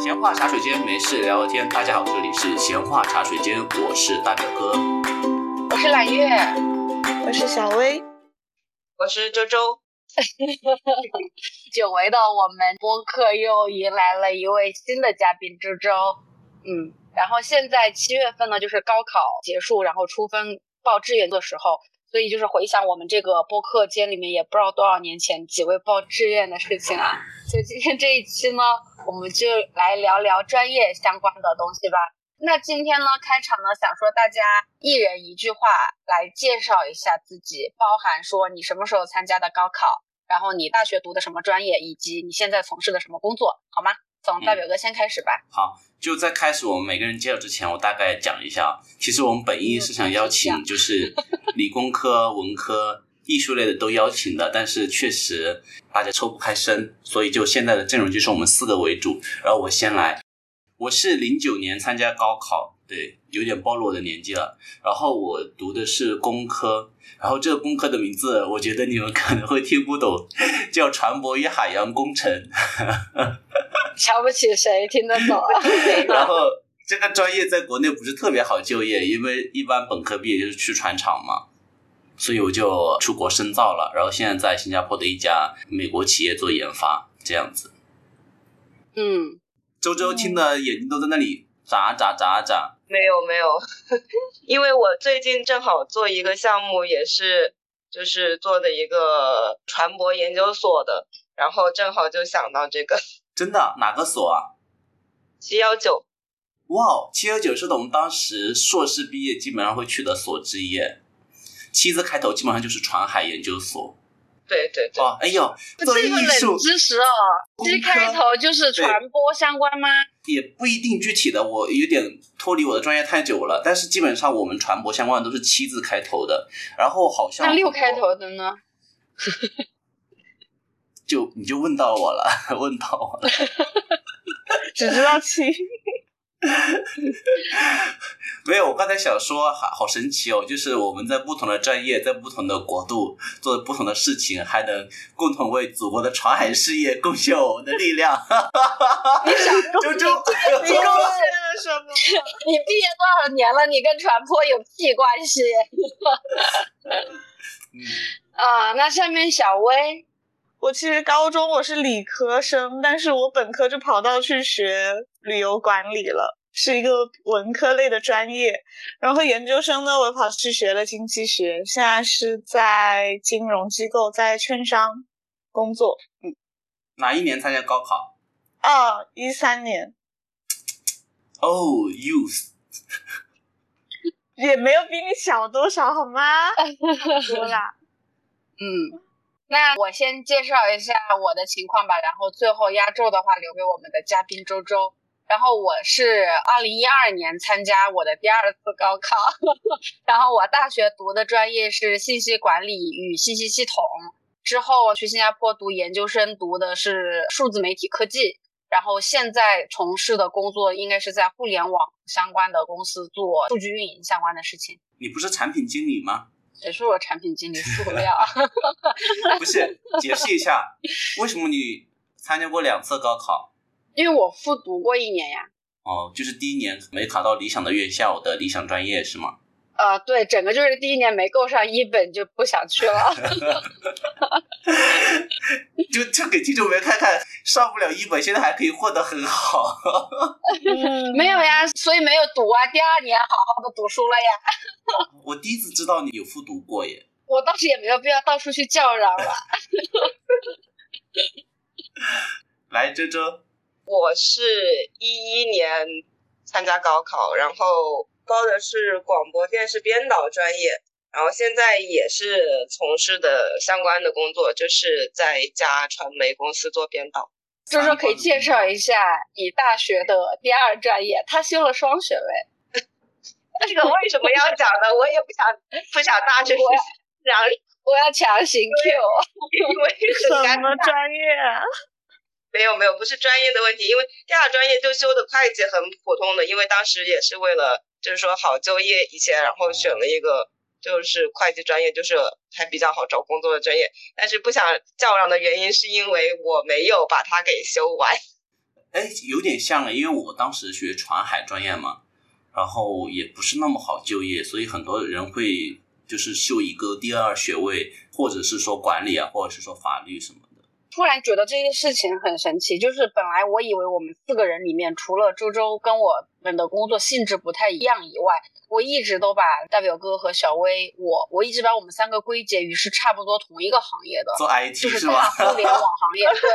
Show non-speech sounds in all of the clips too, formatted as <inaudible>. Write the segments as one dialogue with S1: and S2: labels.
S1: 闲话茶水间，没事聊聊天。大家好，这里是闲话茶水间，我是大表哥，
S2: 我是揽月，
S3: 我是小薇，
S4: 我是周周。<laughs>
S2: 久违的我们播客又迎来了一位新的嘉宾周周。嗯，然后现在七月份呢，就是高考结束，然后出分报志愿的时候。所以就是回想我们这个播客间里面，也不知道多少年前几位报志愿的事情啊。所以今天这一期呢，我们就来聊聊专业相关的东西吧。那今天呢，开场呢，想说大家一人一句话来介绍一下自己，包含说你什么时候参加的高考，然后你大学读的什么专业，以及你现在从事的什么工作，好吗？从大表哥先开始吧。
S1: 好，就在开始我们每个人介绍之前，我大概讲一下，其实我们本意是想邀请就是。理工科、文科、艺术类的都邀请的，但是确实大家抽不开身，所以就现在的阵容就是我们四个为主。然后我先来，我是零九年参加高考，对，有点暴露我的年纪了。然后我读的是工科，然后这个工科的名字我觉得你们可能会听不懂，叫船舶与海洋工程。<laughs>
S2: 瞧不起谁听得懂？
S1: 然后。这个专业在国内不是特别好就业，因为一般本科毕业就是去船厂嘛，所以我就出国深造了，然后现在在新加坡的一家美国企业做研发，这样子。
S2: 嗯，
S1: 周周听的眼睛都在那里眨眨眨眨。
S4: 没有没有，<laughs> 因为我最近正好做一个项目，也是就是做的一个船舶研究所的，然后正好就想到这个。<laughs>
S1: 真的？哪个所啊？
S4: 七幺九。
S1: 哇，七幺九是我们当时硕士毕业基本上会去的所之一，七字开头基本上就是船海研究所。
S4: 对对对。
S1: 哇，哎呦，
S2: 这个冷知识哦，七开头就是传播相关吗？
S1: 也不一定具体的，我有点脱离我的专业太久了。但是基本上我们传播相关的都是七字开头的，然后好像
S2: 那六开头的呢？
S1: 就你就问到我了，<laughs> 问到我了，<laughs>
S3: 只知道七。
S1: 没有，我刚才想说，好好神奇哦！就是我们在不同的专业，在不同的国度做不同的事情，还能共同为祖国的船海事业贡献我们的力量。<laughs>
S2: 你想，<laughs>
S1: 周周，
S3: 你贡献了什么？
S2: 你毕业多少年了？你跟船舶有屁关系？啊，<laughs> 那下面小薇，
S3: 我其实高中我是理科生，但是我本科就跑到去学旅游管理了。是一个文科类的专业，然后研究生呢，我跑去学了经济学，现在是在金融机构，在券商工作。嗯，
S1: 哪一年参加高考？
S3: 啊，一三年。
S1: Oh,，youth，<laughs>
S3: 也没有比你小多少，好吗？多啦。<laughs>
S2: 嗯，那我先介绍一下我的情况吧，然后最后压轴的话留给我们的嘉宾周周。然后我是二零一二年参加我的第二次高考，<laughs> 然后我大学读的专业是信息管理与信息系统，之后去新加坡读研究生，读的是数字媒体科技，然后现在从事的工作应该是在互联网相关的公司做数据运营相关的事情。
S1: 你不是产品经理吗？
S2: 谁说我产品经理？塑料？<laughs>
S1: 不是，解释一下，为什么你参加过两次高考？
S2: 因为我复读过一年呀。
S1: 哦，就是第一年没考到理想的院校的理想专业是吗？
S2: 呃，对，整个就是第一年没够上一本就不想去了。<laughs>
S1: 就就给听众们看看，上不了一本，现在还可以混得很好。<laughs>
S2: 没有呀，所以没有读啊。第二年好好的读书了呀。
S1: 我第一次知道你有复读过耶。
S2: 我倒是也没有必要到处去叫嚷了。<laughs>
S1: 来，周周。
S4: 我是一一年参加高考，然后报的是广播电视编导专业，然后现在也是从事的相关的工作，就是在一家传媒公司做编导。
S2: 就是说，可以介绍一下你大学的第二专业，他修了双学位。<laughs>
S4: 这个为什么要讲呢？我也不想不想大学讲，
S2: 我要强行 Q，
S4: 因为
S3: 什么专业？
S4: 没有没有，不是专业的问题，因为第二专业就修的会计很普通的，因为当时也是为了就是说好就业一些，然后选了一个就是会计专业，就是还比较好找工作的专业。但是不想叫嚷的原因是因为我没有把它给修完。<laughs>
S1: 哎，有点像了，因为我当时学船海专业嘛，然后也不是那么好就业，所以很多人会就是修一个第二学位，或者是说管理啊，或者是说法律什么。
S2: 突然觉得这件事情很神奇，就是本来我以为我们四个人里面，除了周周跟我们的工作性质不太一样以外，我一直都把大表哥和小薇，我我一直把我们三个归结于是差不多同一个行业的，
S1: 做 IT
S2: 就是
S1: 吧？
S2: 互联网 <laughs> 行业。对。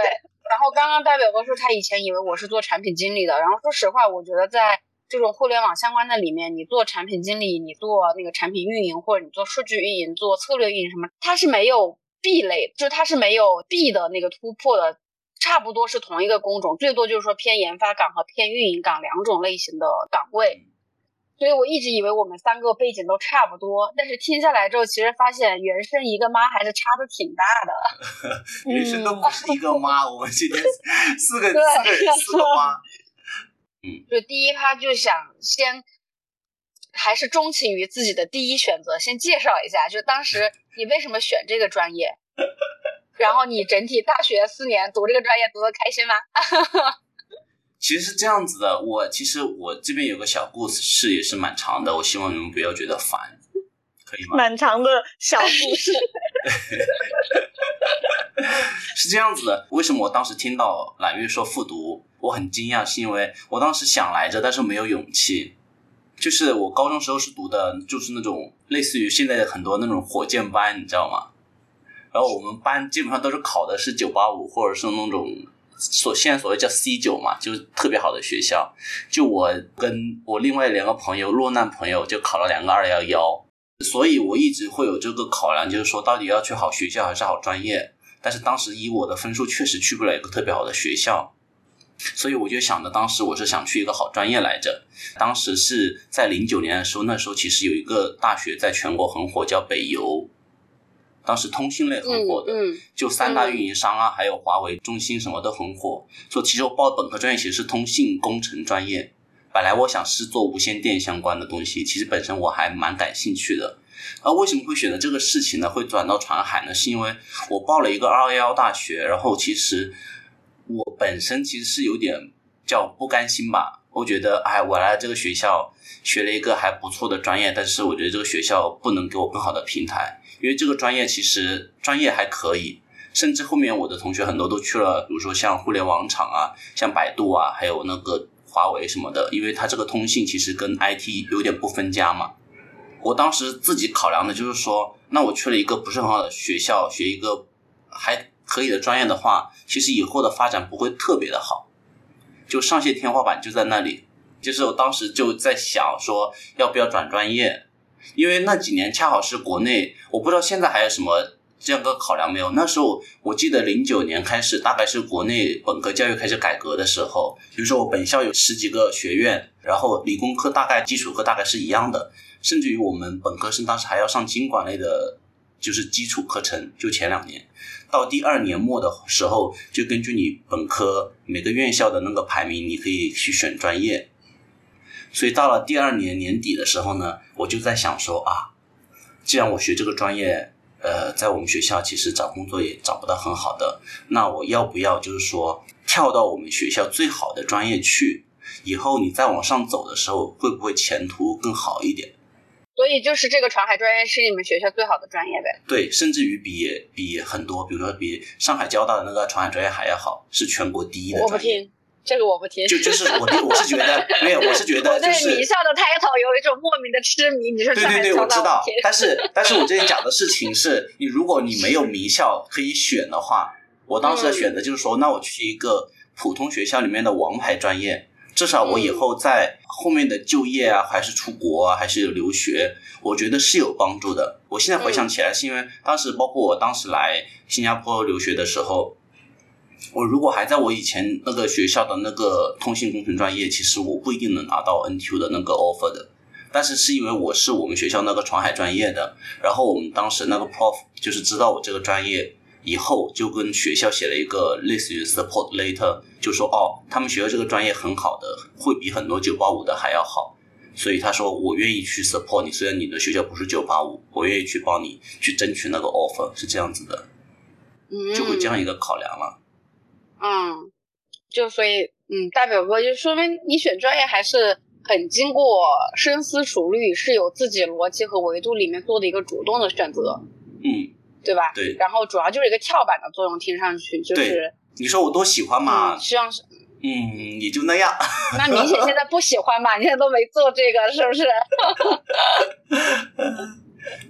S2: 然后刚刚大表哥说他以前以为我是做产品经理的，然后说实话，我觉得在这种互联网相关的里面，你做产品经理，你做那个产品运营，或者你做数据运营、做策略运营什么，他是没有。B 类就是它是没有 B 的那个突破的，差不多是同一个工种，最多就是说偏研发岗和偏运营岗两种类型的岗位。所以我一直以为我们三个背景都差不多，但是听下来之后，其实发现原生一个妈还是差的挺大
S1: 的。<laughs> 原生都不是一个妈，我们今天四个 <laughs> 四个人四个妈。<laughs> 嗯，
S2: 就第一趴就想先。还是钟情于自己的第一选择。先介绍一下，就当时 <laughs> 你为什么选这个专业，然后你整体大学四年读这个专业读的开心吗？<laughs>
S1: 其实是这样子的，我其实我这边有个小故事，也是蛮长的，我希望你们不要觉得烦，可以吗？
S3: 蛮长的小故事。<laughs>
S1: 是这样子的，为什么我当时听到揽月说复读，我很惊讶，是因为我当时想来着，但是没有勇气。就是我高中时候是读的，就是那种类似于现在的很多那种火箭班，你知道吗？然后我们班基本上都是考的是九八五，或者是那种所现在所谓叫 C 九嘛，就是特别好的学校。就我跟我另外两个朋友落难朋友就考了两个二幺幺，所以我一直会有这个考量，就是说到底要去好学校还是好专业。但是当时以我的分数，确实去不了一个特别好的学校。所以我就想着，当时我是想去一个好专业来着。当时是在零九年的时候，那时候其实有一个大学在全国很火，叫北邮。当时通信类很火的，就三大运营商啊，还有华为、中兴什么都很火。所以其实我报本科专业其实是通信工程专业。本来我想是做无线电相关的东西，其实本身我还蛮感兴趣的。而为什么会选择这个事情呢？会转到传海呢？是因为我报了一个二幺幺大学，然后其实。我本身其实是有点叫不甘心吧，我觉得，哎，我来这个学校学了一个还不错的专业，但是我觉得这个学校不能给我更好的平台，因为这个专业其实专业还可以，甚至后面我的同学很多都去了，比如说像互联网厂啊，像百度啊，还有那个华为什么的，因为它这个通信其实跟 IT 有点不分家嘛。我当时自己考量的就是说，那我去了一个不是很好的学校，学一个还。可以的专业的话，其实以后的发展不会特别的好，就上线天花板就在那里。就是我当时就在想说，要不要转专业？因为那几年恰好是国内，我不知道现在还有什么这样个考量没有。那时候我记得零九年开始，大概是国内本科教育开始改革的时候。比如说我本校有十几个学院，然后理工科大概基础课大概是一样的，甚至于我们本科生当时还要上经管类的，就是基础课程。就前两年。到第二年末的时候，就根据你本科每个院校的那个排名，你可以去选专业。所以到了第二年年底的时候呢，我就在想说啊，既然我学这个专业，呃，在我们学校其实找工作也找不到很好的，那我要不要就是说跳到我们学校最好的专业去？以后你再往上走的时候，会不会前途更好一点？
S2: 所以就是这个传海专业是你们学校最好的专业呗？
S1: 对，甚至于比比很多，比如说比上海交大的那个传海专业还要好，是全国第一的专业。
S2: 我不听这个，我不听。
S1: 就就是我，我是觉得，没有，我是觉得，我
S2: 对名校的 title 有一种莫名的痴迷。你说
S1: 对对对，我知道。但是，<laughs> 但是我这里讲的事情是，你如果你没有名校可以选的话，我当时的选择就是说，那我去一个普通学校里面的王牌专业。至少我以后在后面的就业啊，还是出国啊，还是留学，我觉得是有帮助的。我现在回想起来，是因为当时包括我当时来新加坡留学的时候，我如果还在我以前那个学校的那个通信工程专业，其实我不一定能拿到 NTU 的那个 offer 的。但是是因为我是我们学校那个船海专业的，然后我们当时那个 prof 就是知道我这个专业。以后就跟学校写了一个类似于 support letter，就说哦，他们学校这个专业很好的，会比很多九八五的还要好，所以他说我愿意去 support 你，虽然你的学校不是九八五，我愿意去帮你去争取那个 offer，是这样子的，就会这样一个考量了。
S2: 嗯，就所以嗯，大表哥就说明你选专业还是很经过深思熟虑，是有自己逻辑和维度里面做的一个主动的选择，
S1: 嗯，
S2: 对吧？
S1: 对。
S2: 然后主要就是一个跳板的作用，听上去就是
S1: 你说我多喜欢嘛？
S2: 希望是。
S1: 嗯，也就那样。<laughs>
S2: 那明显现在不喜欢嘛？你现在都没做这个，是不是？<laughs>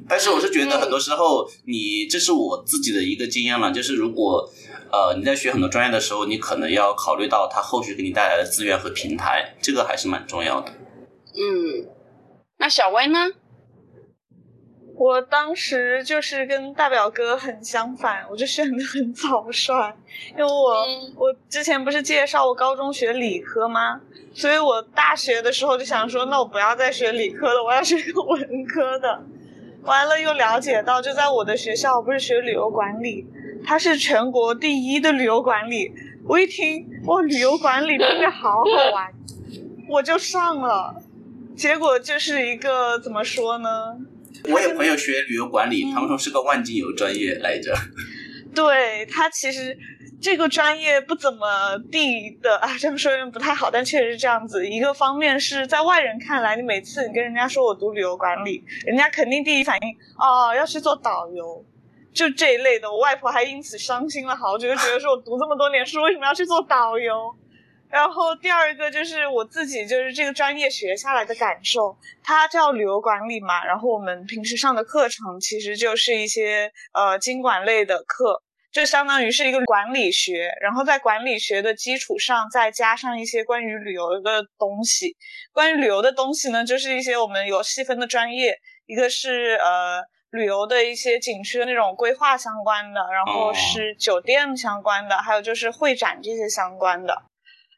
S1: 但是我是觉得很多时候，你这是我自己的一个经验了，就是如果呃你在学很多专业的时候，你可能要考虑到它后续给你带来的资源和平台，这个还是蛮重要的。
S2: 嗯，那小薇呢？
S3: 我当时就是跟大表哥很相反，我就选的很草率，因为我我之前不是介绍我高中学理科吗？所以我大学的时候就想说，那我不要再学理科了，我要学个文科的。完了又了解到，就在我的学校不是学旅游管理，它是全国第一的旅游管理。我一听哇，旅游管理真的好好玩，我就上了。结果就是一个怎么说呢？
S1: 我有朋友学旅游管理，他们说是个万金油专业来着。<laughs>
S3: 对他其实这个专业不怎么地的啊，这么说有点不太好，但确实是这样子。一个方面是在外人看来，你每次你跟人家说我读旅游管理，人家肯定第一反应哦要去做导游，就这一类的。我外婆还因此伤心了好久，就觉得说我读这么多年书，为什么要去做导游？然后第二个就是我自己就是这个专业学下来的感受，它叫旅游管理嘛，然后我们平时上的课程其实就是一些呃经管类的课，就相当于是一个管理学，然后在管理学的基础上再加上一些关于旅游的东西。关于旅游的东西呢，就是一些我们有细分的专业，一个是呃旅游的一些景区的那种规划相关的，然后是酒店相关的，还有就是会展这些相关的。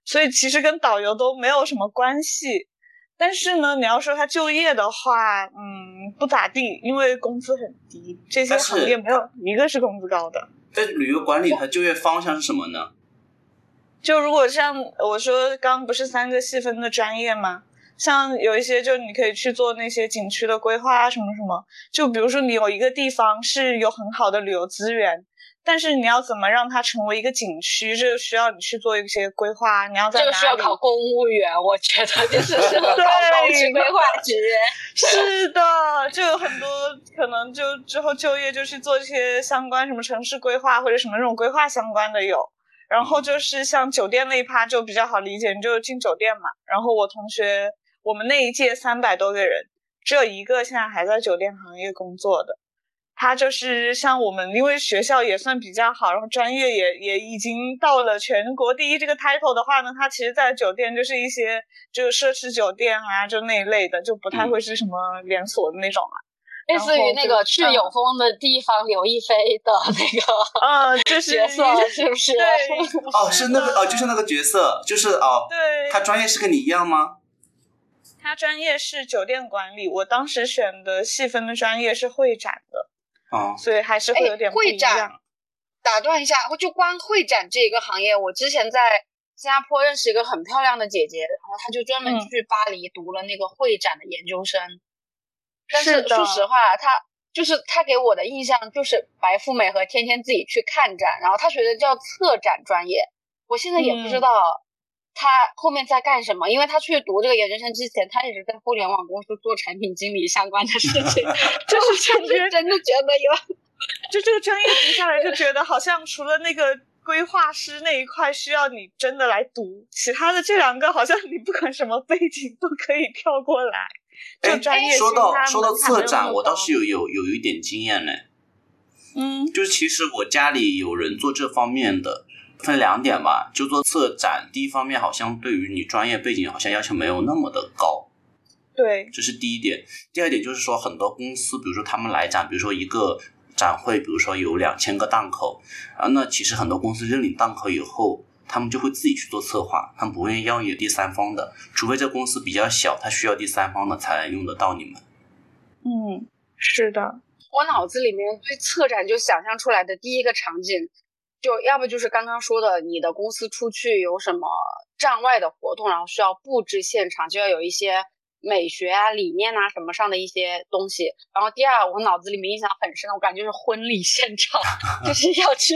S3: 所以其实跟导游都没有什么关系，但是呢，你要说他就业的话，嗯，不咋地，因为工资很低，这些行业没有一个是工资高的。
S1: 在旅游管理，它就业方向是什么呢？
S3: 就如果像我说刚不是三个细分的专业吗？像有一些就你可以去做那些景区的规划啊，什么什么。就比如说你有一个地方是有很好的旅游资源。但是你要怎么让它成为一个景区？这个需要你去做一些规划。你要在
S2: 这个需要考公务员，我觉得就是适合 <laughs> 考规划局。
S3: 是的，就有很多可能就之后就业就去做一些相关什么城市规划或者什么这种规划相关的有。然后就是像酒店那一趴就比较好理解，你就进酒店嘛。然后我同学，我们那一届三百多个人，只有一个现在还在酒店行业工作的。他就是像我们，因为学校也算比较好，然后专业也也已经到了全国第一这个 title 的话呢，他其实，在酒店就是一些就是奢侈酒店啊，就那一类的，就不太会是什么连锁的那种了。
S2: 类似于那个去有风的地方，刘亦菲的那个，<laughs>
S3: 嗯，就是
S2: 角色是不是？<laughs>
S1: 哦，是那个哦，就是那个角色，就是哦，
S3: 对，
S1: 他专业是跟你一样吗？
S3: 他专业是酒店管理，我当时选的细分的专业是会展的。
S1: 啊，
S3: 所以还是会有点不一
S2: 样。打断一下，就光会展这一个行业，我之前在新加坡认识一个很漂亮的姐姐，然后她就专门去巴黎读了那个会展的研究生。但是说实话，她就是她给我的印象就是白富美和天天自己去看展，然后她学的叫策展专业。我现在也不知道。他后面在干什么？因为他去读这个研究生之前，他一直在互联网公司做产品经理相关的事情。<laughs> 就是感觉真的觉得有，<laughs>
S3: 就这个专业读下来，就觉得好像除了那个规划师那一块需要你真的来读，其他的这两个好像你不管什么背景都可以跳过来。就专业
S1: 说到说到策展，我倒是有有有一点经验嘞。
S3: 嗯，
S1: 就是其实我家里有人做这方面的。分两点吧，就做策展。第一方面，好像对于你专业背景，好像要求没有那么的高。
S3: 对，
S1: 这是第一点。第二点就是说，很多公司，比如说他们来展，比如说一个展会，比如说有两千个档口，啊，那其实很多公司认领档口以后，他们就会自己去做策划，他们不愿意要有第三方的，除非这公司比较小，他需要第三方的才能用得到你们。
S3: 嗯，是的。
S2: 我脑子里面对策展就想象出来的第一个场景。就要不就是刚刚说的，你的公司出去有什么站外的活动，然后需要布置现场，就要有一些美学啊、理念啊什么上的一些东西。然后第二，我脑子里面印象很深的，我感觉是婚礼现场，就 <laughs> 是要去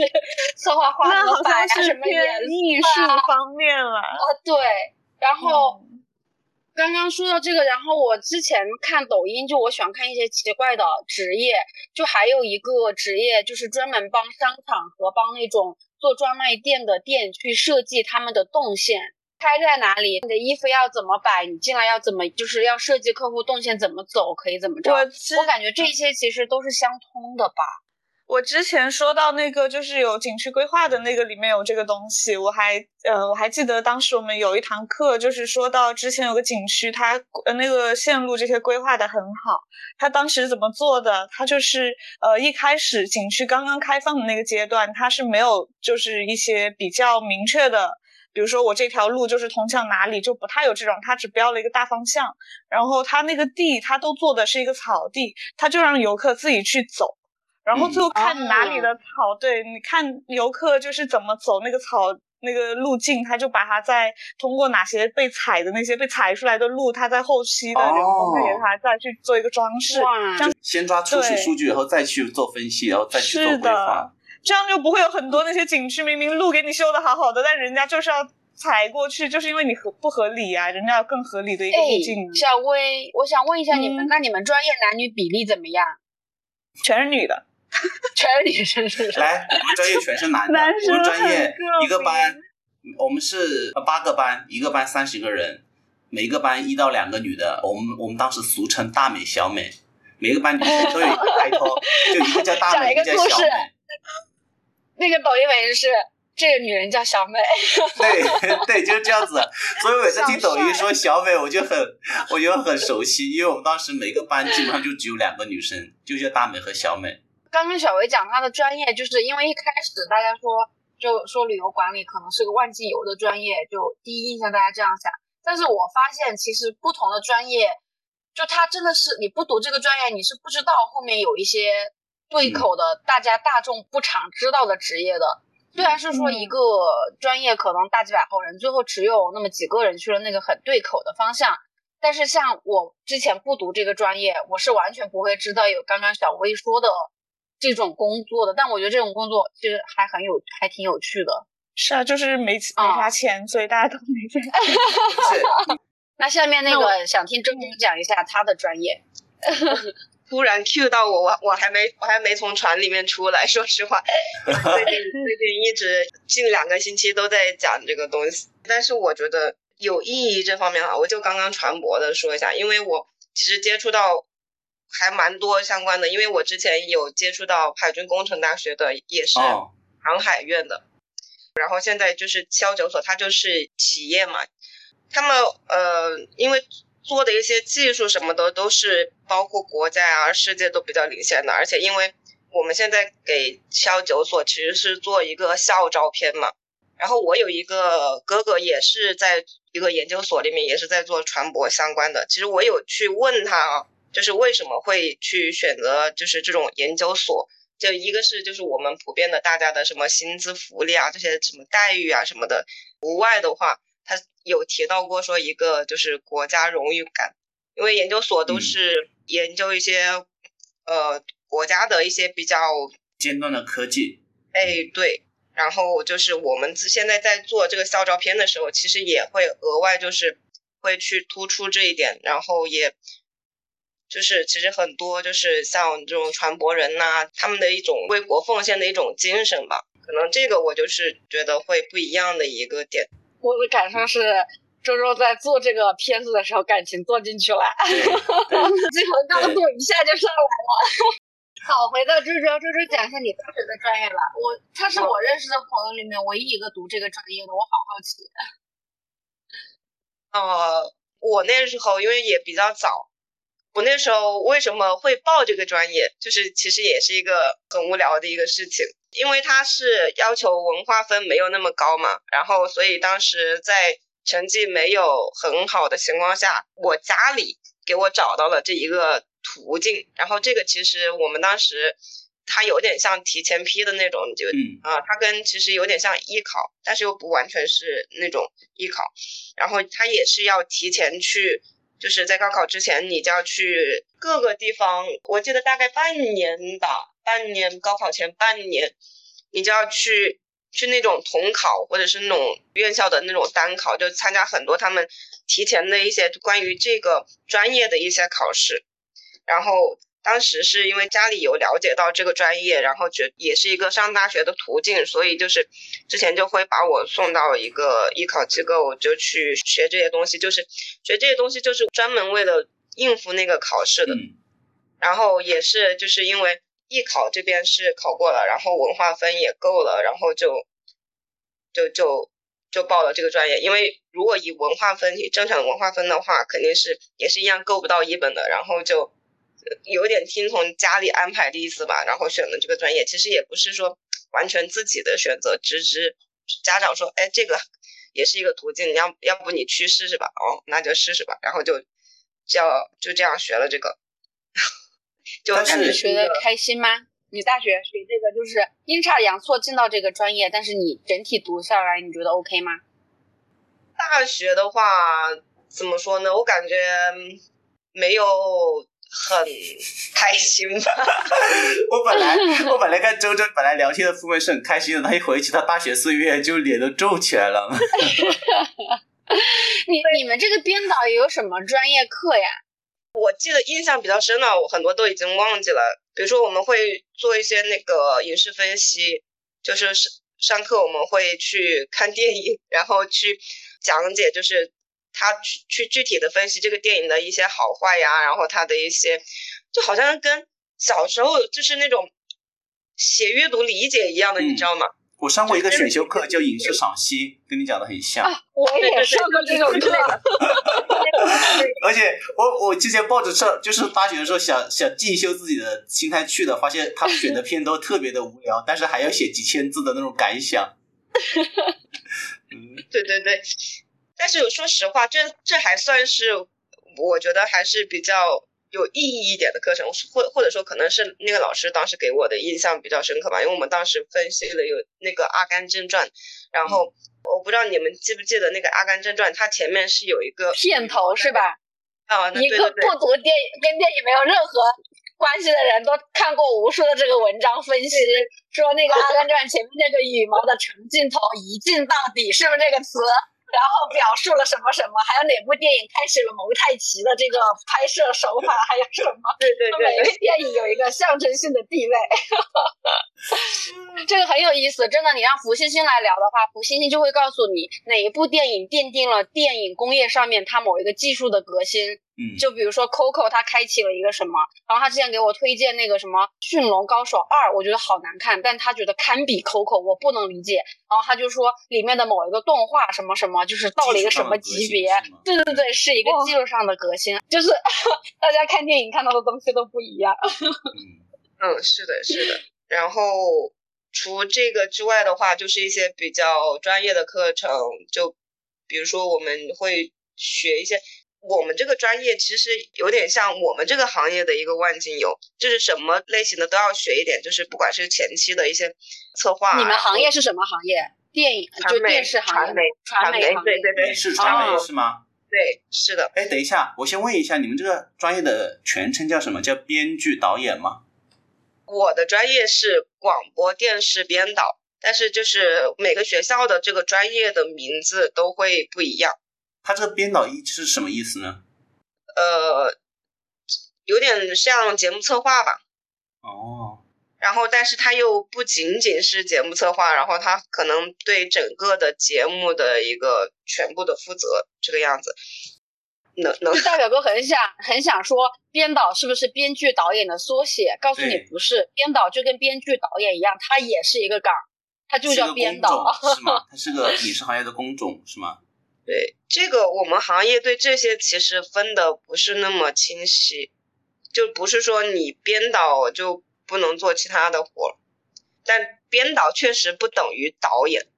S2: 策划花
S3: 那好
S2: 和摆啊，
S3: 像是
S2: 什么颜
S3: 偏艺术方面了。
S2: 啊，对。然后
S3: 嗯
S2: 刚刚说到这个，然后我之前看抖音，就我喜欢看一些奇怪的职业，就还有一个职业就是专门帮商场和帮那种做专卖店的店去设计他们的动线。开在哪里？你的衣服要怎么摆？你进来要怎么？就是要设计客户动线怎么走，可以怎么着？
S3: 我
S2: 我感觉这些其实都是相通的吧。
S3: 我之前说到那个就是有景区规划的那个里面有这个东西，我还呃我还记得当时我们有一堂课，就是说到之前有个景区，它呃那个线路这些规划的很好，它当时怎么做的？它就是呃一开始景区刚刚开放的那个阶段，它是没有就是一些比较明确的。比如说我这条路就是通向哪里，就不太有这种，它只标了一个大方向，然后它那个地它都做的是一个草地，它就让游客自己去走。然后最后看哪里的草，对，你看游客就是怎么走那个草那个路径，他就把它在通过哪些被踩的那些被踩出来的路，他在后期的人工再给它再去做一个装饰，
S2: 哇，
S3: 这样
S1: 先抓初始数据，然后再去做分析，然后再去做规划。
S3: 这样就不会有很多那些景区明明路给你修的好好的，但人家就是要踩过去，就是因为你合不合理啊，人家有更合理的一个
S2: 哎
S3: 路径，，
S2: 小薇，我想问一下你们，
S3: 嗯
S2: 那你们专业男女比例怎么样？
S3: 全是女的。<laughs>
S2: 全是女生是不是？
S1: 来，我们专业全是男的，<laughs>
S3: 男生
S1: 我们专业一个班，我们是八个班，一个班三十个人，每个班一到两个女的，我们我们当时俗称大美小美，每个班女生都有一个开头，就一个叫大美，<laughs>
S2: 一个
S1: 叫小美。
S2: 那个抖音美是这个女人叫小美，
S1: 对对，就是这样子。所以我每次听抖音说小美，我就很我就很熟悉，因为我们当时每个班基本上就只有两个女生，就叫大美和小美。
S2: 刚刚小维讲她的专业，就是因为一开始大家说就说旅游管理可能是个万金油的专业，就第一印象大家这样想。但是我发现其实不同的专业，就它真的是你不读这个专业，你是不知道后面有一些对口的、大家大众不常知道的职业的。虽然是说一个专业可能大几百号人，最后只有那么几个人去了那个很对口的方向，但是像我之前不读这个专业，我是完全不会知道有刚刚小薇说的这种工作的。但我觉得这种工作其实还很有，还挺有趣的。
S3: 是啊，就是没没
S2: 啊
S3: 啥钱，所以大家都没钱。<laughs> <laughs>
S2: 那下面那
S3: 那
S2: 个想听周周讲一下他的专业。<laughs>
S4: 突然 Q 到我，我我还没我还没从船里面出来，说实话，最近最近一直近两个星期都在讲这个东西，但是我觉得有意义这方面啊，我就刚刚船舶的说一下，因为我其实接触到还蛮多相关的，因为我之前有接触到海军工程大学的，也是
S1: 哦，
S4: 航海院的，然后现在就是七幺九所，它就是企业嘛，他们呃，因为做的一些技术什么的都是包括国家啊、世界都比较领先的，而且因为我们现在给七幺九所其实是做一个校招片嘛，然后我有一个哥哥也是在一个研究所里面，也是在做船舶相关的，其实我有去问他啊，就是为什么会去选择就是这种研究所。就一个是就是我们普遍的大家的什么薪资福利啊，这些什么待遇啊什么的，无外的话，他有提到过说一个就是国家荣誉感，因为研究所都
S1: 嗯
S4: 是研究一些、呃国家的一些比较
S1: 尖端的科技，
S4: 哎对，然后就是我们自现在在做这个校招片的时候，其实也会额外就是会去突出这一点，然后也。就是其实很多就是像这种船舶人呐、他们的一种为国奉献的一种精神吧，可能这个我就是觉得会不一样的一个点。
S2: 我的感受是，周周在做这个片子的时候，感情做进去了，<laughs>
S1: 对对
S2: 最后高度一下就上来了。<laughs> 好，回到周周，周周讲一下你大学的专业吧。我他是我认识的朋友里面唯一一个读这个专业的，我好好奇。
S4: 呃，我那时候因为也比较早，我那时候为什么会报这个专业，就是其实也是一个很无聊的一个事情，因为它是要求文化分没有那么高嘛，然后所以当时在成绩没有很好的情况下，我家里给我找到了这一个途径，然后这个其实我们当时它有点像提前批的那种，就
S1: 嗯
S4: 啊、它跟其实有点像艺考，但是又不完全是那种艺考，然后它也是要提前去就是在高考之前，你就要去各个地方，我记得大概半年吧，半年高考前半年，你就要去去那种统考或者是那种院校的那种单考，就参加很多他们提前的一些关于这个专业的一些考试，然后。当时是因为家里有了解到这个专业，然后觉也是一个上大学的途径，所以就是之前就会把我送到一个艺考机构，就去学这些东西，就是学这些东西就是专门为了应付那个考试的。然后也是就是因为艺考这边是考过了，然后文化分也够了，然后就就就就报了这个专业。因为如果以文化分正常文化分的话，肯定是也是一样够不到一本的，然后就。有点听从家里安排的意思吧，然后选了这个专业，其实也不是说完全自己的选择，只是家长说，哎，这个也是一个途径，要要不你去试试吧，哦，那就试试吧，然后就叫就这样学了这个。<laughs> 就那
S2: 你学的开心吗？你大学学这个就是阴差阳错进到这个专业，但是你整体读下来，你觉得 OK 吗？
S4: 大学的话怎么说呢？我感觉没有。很开心吧？<laughs>
S1: 我本来我本来跟周周本来聊天的氛围是很开心的，他一回去他大学四月就脸都皱起来了。<laughs>
S2: 你你们这个编导有什么专业课呀？
S4: 我记得印象比较深的，我很多都已经忘记了。比如说我们会做一些那个影视分析，就是上上课我们会去看电影，然后去讲解，就是。他去去具体的分析这个电影的一些好坏呀，然后他的一些，就好像跟小时候就是那种写阅读理解一样的，你知道吗？
S1: 我上过一个选修课叫影视赏析，跟你讲的很像。
S2: 我也上过这种课。<laughs>
S1: 而且我我之前抱着这就是大学的时候想想进修自己的心态去的，发现他选的片都特别的无聊，但是还要写几千字的那种感想。<laughs>
S4: 嗯，对对对。但是说实话，这这还算是我觉得还是比较有意义一点的课程，或或者说可能是那个老师当时给我的印象比较深刻吧，因为我们当时分析了有那个《阿甘正传》，然后我不知道你们记不记得那个《阿甘正传》，它前面是有一个
S2: 片头是吧？
S4: 啊，
S2: 一个不读电影跟电影没有任何关系的人都看过无数的这个文章分析，说那个《阿甘正传》前面那个羽毛的长镜头一镜到底，是不是这个词？然后表述了什么什么，还有哪部电影开始了蒙太奇的这个拍摄手法，还有什么？
S4: 对 <laughs> 对对，
S2: 每个电影有一个象征性的地位，<laughs> 这个很有意思。真的，你让福星星来聊的话，福星星就会告诉你哪一部电影奠定了电影工业上面它某一个技术的革新。就比如说 Coco，他开启了一个什么？然后他之前给我推荐那个什么《驯龙高手二》，我觉得好难看，但他觉得堪比 Coco，我不能理解。然后他就说里面的某一个动画什么什么，就是到了一个什么级别？对对对，是一个技术上的革新，就是 <laughs> 大家看电影看到的东西都不一样。<laughs>
S4: 嗯，是的，是的。然后除这个之外的话，就是一些比较专业的课程，就比如说我们会学一些。我们这个专业其实有点像我们这个行业的一个万金油，就是什么类型的都要学一点，就是不管是前期的一些策划。
S2: 你们行业是什么行业？电影就电视行业、传媒、
S4: 传媒，对对对，
S1: 是传媒是吗？
S4: 对，是的。
S1: 哎，等一下，我先问一下，你们这个专业的全称叫什么？叫编剧导演吗？
S4: 我的专业是广播电视编导，但是就是每个学校的这个专业的名字都会不一样。
S1: 他这个编导一是什么意思
S4: 呢？呃，有点像节目策划吧。
S1: 哦。
S4: 然后，但是他又不仅仅是节目策划，然后他可能对整个的节目的一个全部的负责，这个样子。能能。
S2: 大表哥很想很想说，编导是不是编剧导演的缩写？告诉你不是，编导就跟编剧导演一样，他也是一个岗，他就叫编导。
S1: 是吗？他是个 <laughs> 影视行业的工种，是吗？
S4: 对这个，我们行业对这些其实分的不是那么清晰，就不是说你编导就不能做其他的活，但编导确实不等于导演。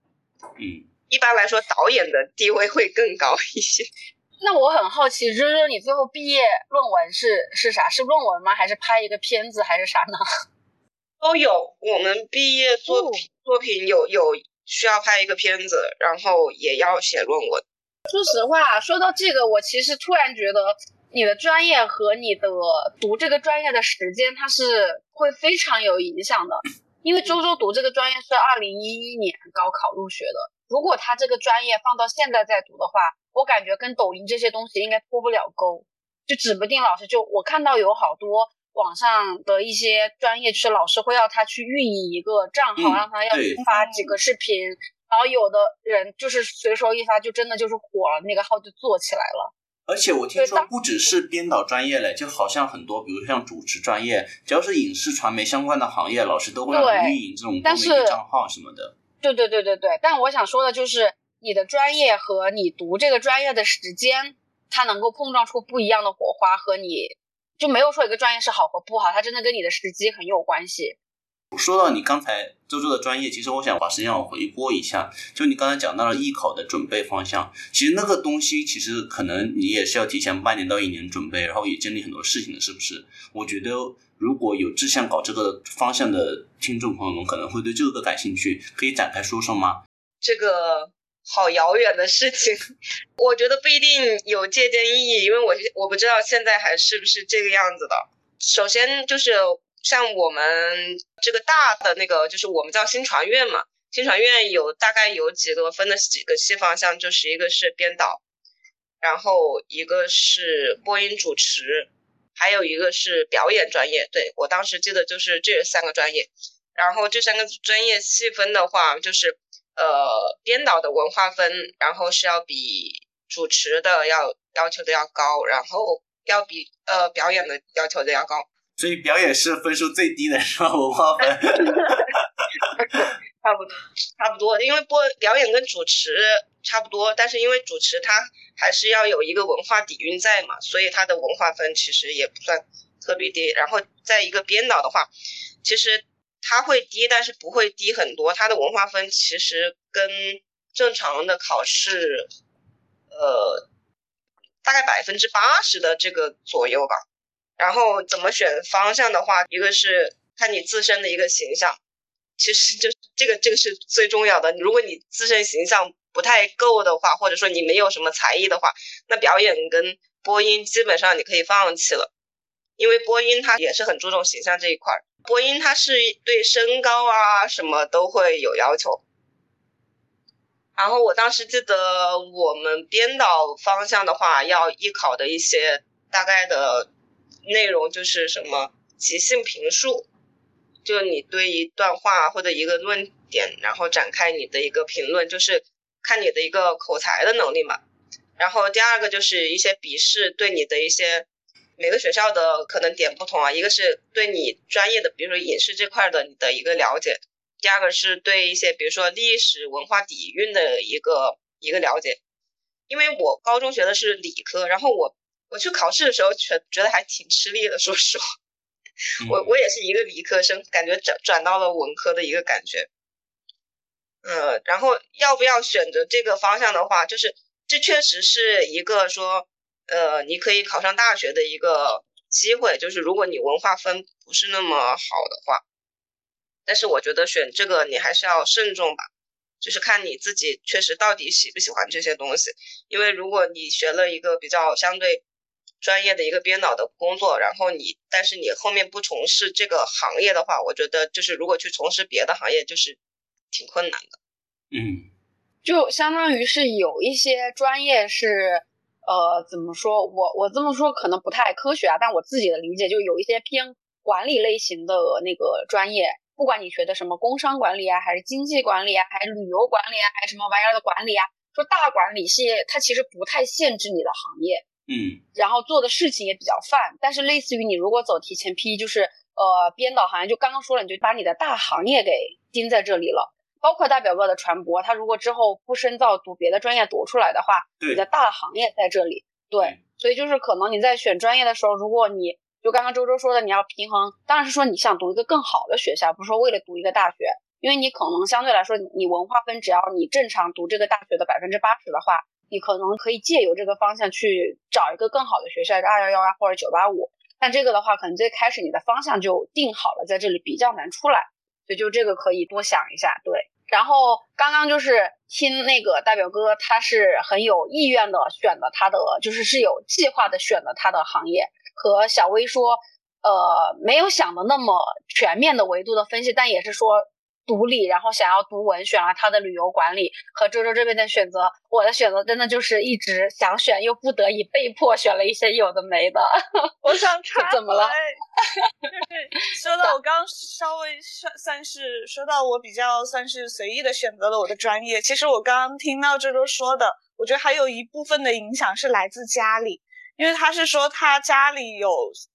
S1: 嗯，
S4: 一般来说，导演的地位会更高一些。<laughs>
S2: 那我很好奇，就是你最后毕业论文是是啥？是论文吗？还是拍一个片子，还是啥呢？<laughs>
S4: 都有。我们毕业作品作品有有需要拍一个片子，然后也要写论文。
S2: 说实话，说到这个，我其实突然觉得你的专业和你的读这个专业的时间，它是会非常有影响的。因为周周读这个专业是二零一一年高考入学的，如果他这个专业放到现在再读的话，我感觉跟抖音这些东西应该脱不了钩，就指不定老师就我看到有好多网上的一些专业，是老师会要他去运营一个账号，让他要发几个视频，然后有的人就是随手一发就真的就是火了，那个号就做起来了。
S1: 而且我听说不只是编导专业嘞，就好像很多，比如像主持专业，只要是影视传媒相关的行业，老师都会让你运营这种多媒体账号什么的。
S2: 对对对对对，但我想说的就是，你的专业和你读这个专业的时间，它能够碰撞出不一样的火花，和你就没有说一个专业是好和不好，它真的跟你的时机很有关系。
S1: 说到你刚才周周的专业，其实我想把时间往回拨一下。就你刚才讲到了艺考的准备方向，其实那个东西其实可能你也是要提前半年到一年准备，然后也经历很多事情的，是不是？我觉得如果有志向搞这个方向的听众朋友们，可能会对这个感兴趣，可以展开说说吗？
S4: 这个好遥远的事情，我觉得不一定有借鉴意义，因为我我不知道现在还是不是这个样子的。首先就是。像我们这个大的那个，就是我们叫新传院嘛，新传院有大概有几个分的几个细方向，就是一个是编导，然后一个是播音主持，还有一个是表演专业。对我当时记得就是这三个专业，然后这三个专业细分的话，就是呃编导的文化分，然后是要比主持的要要求的要高，然后要比呃表演的要求的要高。
S1: 所以表演是分数最低的是吧？文化分，<laughs>
S4: 差不多，差不多，因为播表演跟主持差不多，但是因为主持它还是要有一个文化底蕴在嘛，所以它的文化分其实也不算特别低。然后在一个编导的话，其实它会低，但是不会低很多。它的文化分其实跟正常的考试，呃，大概百分之八十的这个左右吧。然后怎么选方向的话，一个是看你自身的一个形象，其实就是这个这个是最重要的。如果你自身形象不太够的话，或者说你没有什么才艺的话，那表演跟播音基本上你可以放弃了，因为播音它也是很注重形象这一块儿，播音它是对身高啊什么都会有要求。然后我当时记得我们编导方向的话，要艺考的一些大概的。内容就是什么即兴评述，就你对一段话或者一个论点，然后展开你的一个评论，就是看你的一个口才的能力嘛。然后第二个就是一些笔试，对你的一些每个学校的可能点不同啊。一个是对你专业的，比如说影视这块的你的一个了解；第二个是对一些比如说历史文化底蕴的一个一个了解。因为我高中学的是理科，然后我。我去考试的时候，觉觉得还挺吃力的。说实话，我我也是一个理科生，感觉转转到了文科的一个感觉。呃，然后要不要选择这个方向的话，就是这确实是一个说，呃，你可以考上大学的一个机会。就是如果你文化分不是那么好的话，但是我觉得选这个你还是要慎重吧，就是看你自己确实到底喜不喜欢这些东西。因为如果你学了一个比较相对。专业的一个编导的工作，然后你，但是你后面不从事这个行业的话，我觉得就是如果去从事别的行业，就是挺困难的。
S1: 嗯，
S2: 就相当于是有一些专业是，呃，怎么说我我这么说可能不太科学啊，但我自己的理解就有一些偏管理类型的那个专业，不管你学的什么工商管理啊，还是经济管理啊，还是旅游管理啊，还是什么玩意儿的管理啊，说大管理系它其实不太限制你的行业。
S1: 嗯，
S2: 然后做的事情也比较泛，但是类似于你如果走提前批，就是呃编导行业，就刚刚说了，你就把你的大行业给盯在这里了，包括大表哥的传播，他如果之后不深造读别的专业读出来的话，你的大行业在这里，对，所以就是可能你在选专业的时候，如果你就刚刚周周说的，你要平衡，当然是说你想读一个更好的学校，不是说为了读一个大学，因为你可能相对来说你文化分只要你正常读这个大学的百分之八十的话。你可能可以借由这个方向去找一个更好的学校，二幺幺啊或者九八五，但这个的话，可能最开始你的方向就定好了，在这里比较难出来，所以就这个可以多想一下。对，然后刚刚就是听那个大表哥，他是很有意愿的选的他的，就是是有计划的选的他的行业。和小薇说，呃，没有想的那么全面的维度的分析，但也是说。独立，然后想要读文，选了他的旅游管理和周周这边的选择。我的选择真的就是一直想选，又不得已被迫选了一些有的没的。<laughs>
S3: 我想插
S2: 怎么了？
S3: 就是 <laughs> 说到我刚刚稍微算算是说到我比较算是随意的选择了我的专业。其实我刚刚听到周周说的，我觉得还有一部分的影响是来自家里。因为他是说他家里有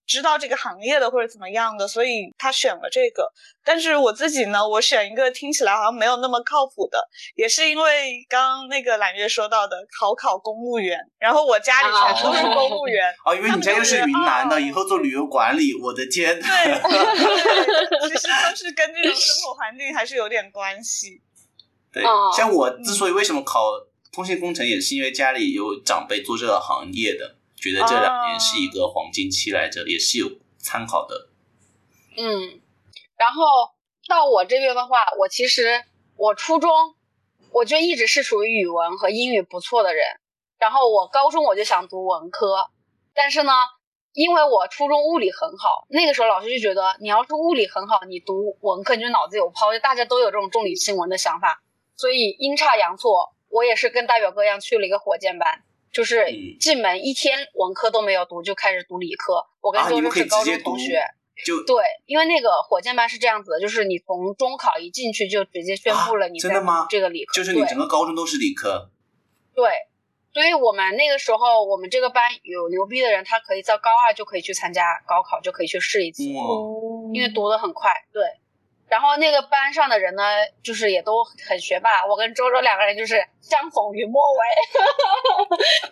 S3: 知道这个行业的或者怎么样的，所以他选了这个。但是我自己呢，我选一个听起来好像没有那么靠谱的，也是因为刚刚那个揽月说到的考考公务员，然后我家里全都是公务员。<laughs>
S1: 哦，因为你家又是云南的，以后做旅游管理，我的天。<laughs>
S3: 对，其实都是跟这种生活环境还是有点关系。<laughs>
S1: 对，像我之所以为什么考通信工程，也是因为家里有长辈做这个行业的。觉得这两年是一个黄金期来着，也是有参考的。
S2: 嗯，然后到我这边的话，我其实我初中我就一直是属于语文和英语不错的人，然后我高中我就想读文科，但是呢，因为我初中物理很好，那个时候老师就觉得你要是物理很好，你读文科你就脑子有泡，就大家都有这种重理轻文的想法，所以阴差阳错，我也是跟大表哥一样去了一个火箭班。就是进门一天文科都没有读，就开始读理科。我跟周周是高中同学，
S1: 就
S2: 对，因为那个火箭班是这样子的，就是你从中考一进去就直接宣布了你
S1: 真的吗？
S2: 这个理科
S1: 就是你整个高中都是理科。
S2: 对，所以我们那个时候，我们这个班有牛逼的人，他可以在高二就可以去参加高考，就可以去试一次，因为读的很快。对。然后那个班上的人呢，就是也都很学霸。我跟周周两个人就是相逢于末尾，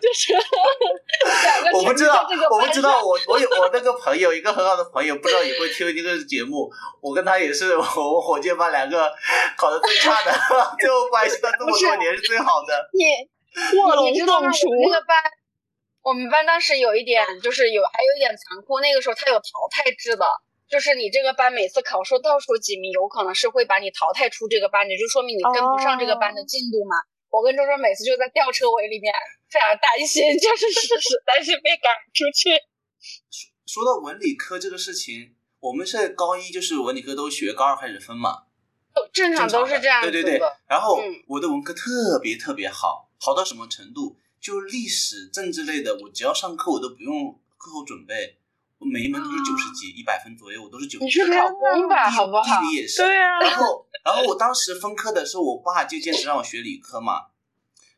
S2: <laughs> 就是两个。
S1: 我不知道，我不知道，我我有我那个朋友，一个很好的朋友，不知道也会听这个节目。我跟他也是，我们火箭班两个考的最差的，<laughs> 最后关系到这么多年是最好的。
S2: 你卧龙凤雏那个班，我们班当时有一点就是有还有一点残酷，那个时候他有淘汰制的。就是你这个班每次考试倒数几名，有可能是会把你淘汰出这个班的，就说明你跟不上这个班的进度嘛。我跟周周每次就在吊车尾里面，非常担心，就是 <laughs> 是是担心被赶出去。
S1: 说说到文理科这个事情，我们是高一就是文理科都学，高二开始分嘛。
S2: 正常都是这样。
S1: 对对对。然后我的文科特别特别好，好到什么程度？就历史、政治类的，我只要上课我都不用课后准备。我每一门都是九十几，一百分左右，我都是九十。
S2: 你去考公吧，好不好？
S1: 地理也是。
S3: 对啊。
S1: 然后，然后我当时分科的时候，我爸就坚持让我学理科嘛。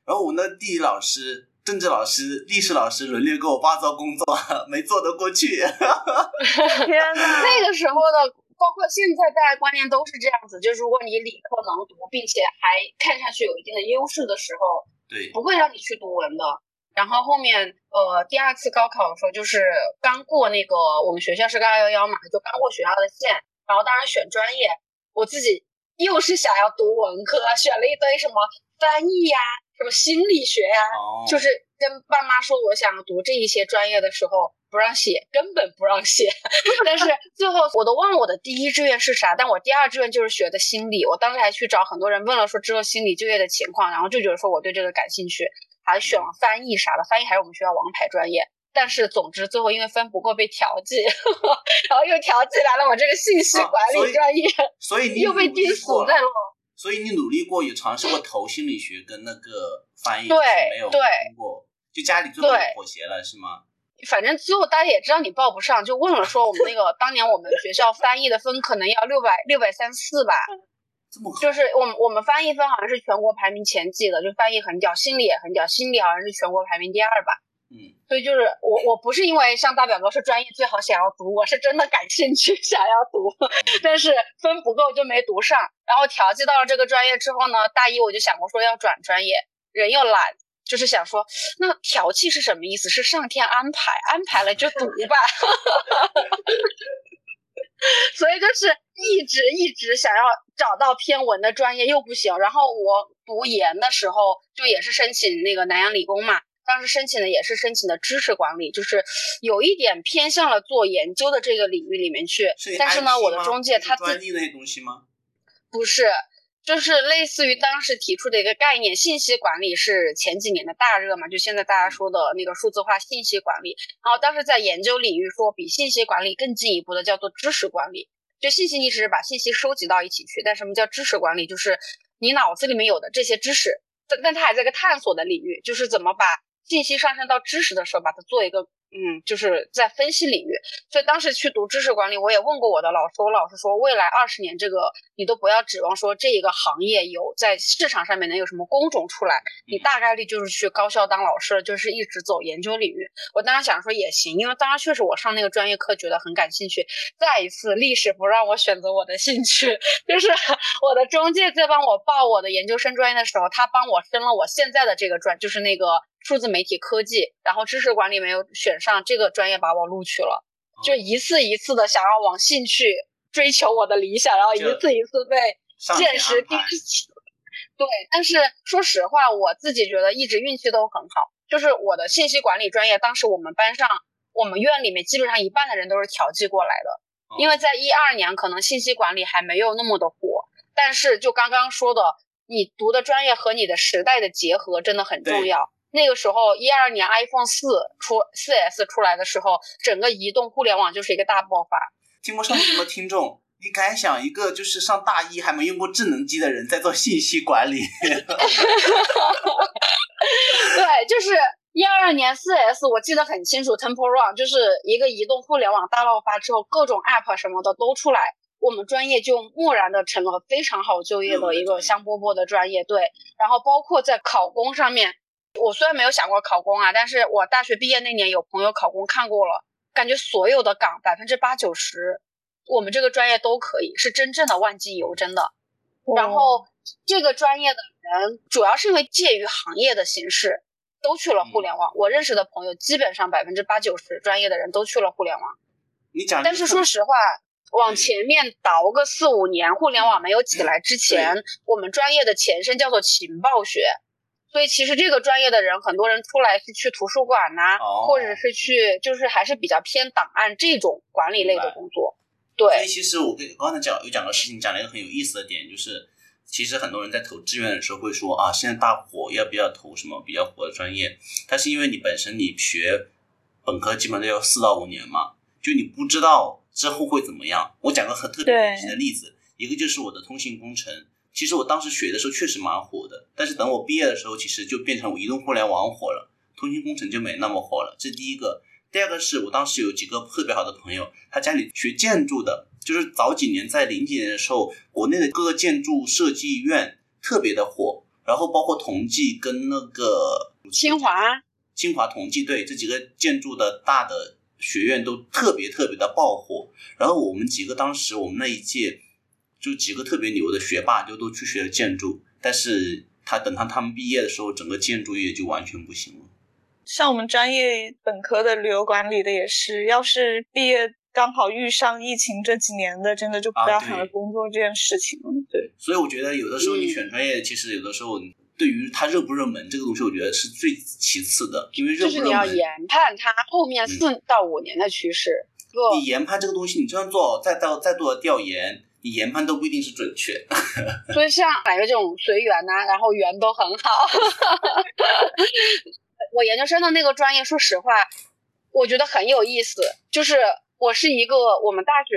S1: 然后我那地理老师、政治老师、历史老师轮流给我爸做工作，<laughs> 没做得过去。<laughs> 天
S3: 呐，
S2: 那个时候的，包括现在大家观念都是这样子，就是如果你理科能读，并且还看上去有一定的优势的时候，
S1: 对，
S2: 不会让你去读文的。然后后面，呃，第二次高考的时候，就是刚过那个我们学校是个二幺幺嘛，就刚过学校的线。然后当时选专业，我自己又是想要读文科，选了一堆什么翻译呀、什么心理学呀，就是跟爸妈说我想读这一些专业的时候，不让写，根本不让写。<laughs> 但是最后我都忘了我的第一志愿是啥，但我第二志愿就是学的心理。我当时还去找很多人问了，说之后心理就业的情况，然后就觉得说我对这个感兴趣。还选了翻译啥的，翻译还是我们学校王牌专业。但是总之最后因为分不够被调剂，<laughs> 然后又调剂来了我这个信息管理专业，
S1: 所以 <laughs> 你
S2: 又被定死在了。
S1: 所以你努力过，也尝试过投心理学跟那个翻译，
S2: 对，
S1: 没有
S2: 通
S1: 过，就家里最后妥协了是吗？
S2: 反正最后大家也知道你报不上，就问了说我们那个当年我们学校翻译的分可能要六百六百三四吧。就是我们我们翻译分好像是全国排名前几的，就翻译很屌，心理也很屌，心理好像是全国排名第二吧。
S1: 嗯，
S2: 所以就是我我不是因为像大表哥说专业最好想要读，我是真的感兴趣 <laughs> 想要读，但是分不够就没读上。然后调剂到了这个专业之后呢，大一我就想过说要转专业，人又懒，就是想说那调剂是什么意思？是上天安排，安排了就读吧。<laughs> 所以就是一直一直想要找到偏文的专业又不行，然后我读研的时候就也是申请那个南洋理工嘛，当时申请的也是申请的知识管理，就是有一点偏向了做研究的这个领域里面去。但是呢，我的中介他
S1: 专利那些东西吗？
S2: 不是，就是类似于当时提出的一个概念，信息管理是前几年的大热嘛，就现在大家说的那个数字化信息管理。然后当时在研究领域说，比信息管理更进一步的叫做知识管理。就信息你只是把信息收集到一起去，但什么叫知识管理？就是你脑子里面有的这些知识，但但它还在一个探索的领域，就是怎么把信息上升到知识的时候，把它做一个。嗯，就是在分析领域，所以当时去读知识管理，我也问过我的老师，我老师说，未来二十年这个你都不要指望说这一个行业有在市场上面能有什么工种出来，你大概率就是去高校当老师，就是一直走研究领域。我当时想说也行，因为当时确实我上那个专业课觉得很感兴趣。再一次，历史不让我选择我的兴趣，<laughs> 就是 <laughs> 我的中介在帮我报我的研究生专业的时候，他帮我升了我现在的这个专，就是那个。数字媒体科技，然后知识管理没有选上这个专业，把我录取了，就一次一次的想要往兴趣追求我的理想，然后一次一次被现实逼死。对，但是说实话，我自己觉得一直运气都很好，就是我的信息管理专业，当时我们班上我们院里面基本上一半的人都是调剂过来的，因为在一二年可能信息管理还没有那么的火，但是就刚刚说的，你读的专业和你的时代的结合真的很重要。那个时候，一二年 iPhone 四出四 S 出来的时候，整个移动互联网就是一个大爆发。
S1: 听不上节目的听众，<laughs> 你敢想一个就是上大一还没用过智能机的人在做信息管理？<laughs> 对，
S2: 就是一二年四 S，我记得很清楚，Temple Run 就是一个移动互联网大爆发之后，各种 App 什么的都出来，我们专业就蓦然的成了非常好就业的一个香饽饽的专业。对，然后包括在考公上面。我虽然没有想过考公啊，但是我大学毕业那年有朋友考公看过了，感觉所有的岗百分之八九十，我们这个专业都可以，是真正的万金油，真的。然后这个专业的人主要是因为介于行业的形式，都去了互联网。我认识的朋友基本上百分之八九十专业的人都去了互联网。
S1: 你讲，
S2: 但是说实话，往前面倒个四五年，互联网没有起来之前，我们专业的前身叫做情报学。所以其实这个专业的人，很多人出来是去图书馆呐，或者是去，就是还是比较偏档案这种管理类的工作。对。
S1: 所以其实我跟刚才讲有讲个事情，讲了一个很有意思的点，就是其实很多人在投志愿的时候会说啊，现在大火要不要投什么比较火的专业？但是因为你本身你学本科基本都要四到五年嘛，就你不知道之后会怎么样。我讲个很特别典型的例子，一个就是我的通信工程。其实我当时学的时候确实蛮火的，但是等我毕业的时候，其实就变成移动互联网火了，通信工程就没那么火了。这第一个，第二个是我当时有几个特别好的朋友，他家里学建筑的，就是早几年在零几年的时候，国内的各个建筑设计院特别的火，然后包括同济跟那个
S2: 清华、
S1: 清华同济对这几个建筑的大的学院都特别特别的爆火，然后我们几个当时我们那一届。就几个特别牛的学霸就都去学了建筑，但是他等他他们毕业的时候，整个建筑业就完全不行了。
S3: 像我们专业本科的旅游管理的也是，要是毕业刚好遇上疫情这几年的，真的就不要想着工作这件事情了。
S1: 对，所以我觉得有的时候你选专业，其实有的时候对于它热不热门这个东西，我觉得是最其次的，因为热不热门。
S2: 就是你要研判它后面四到五年的趋势。
S1: 你研判这个东西，你就算做再到再多的调研。你研判都不一定是准确，<laughs>
S2: 所以像感觉这种随缘呐，然后缘都很好。<laughs> 我研究生的那个专业，说实话，我觉得很有意思。就是我是一个我们大学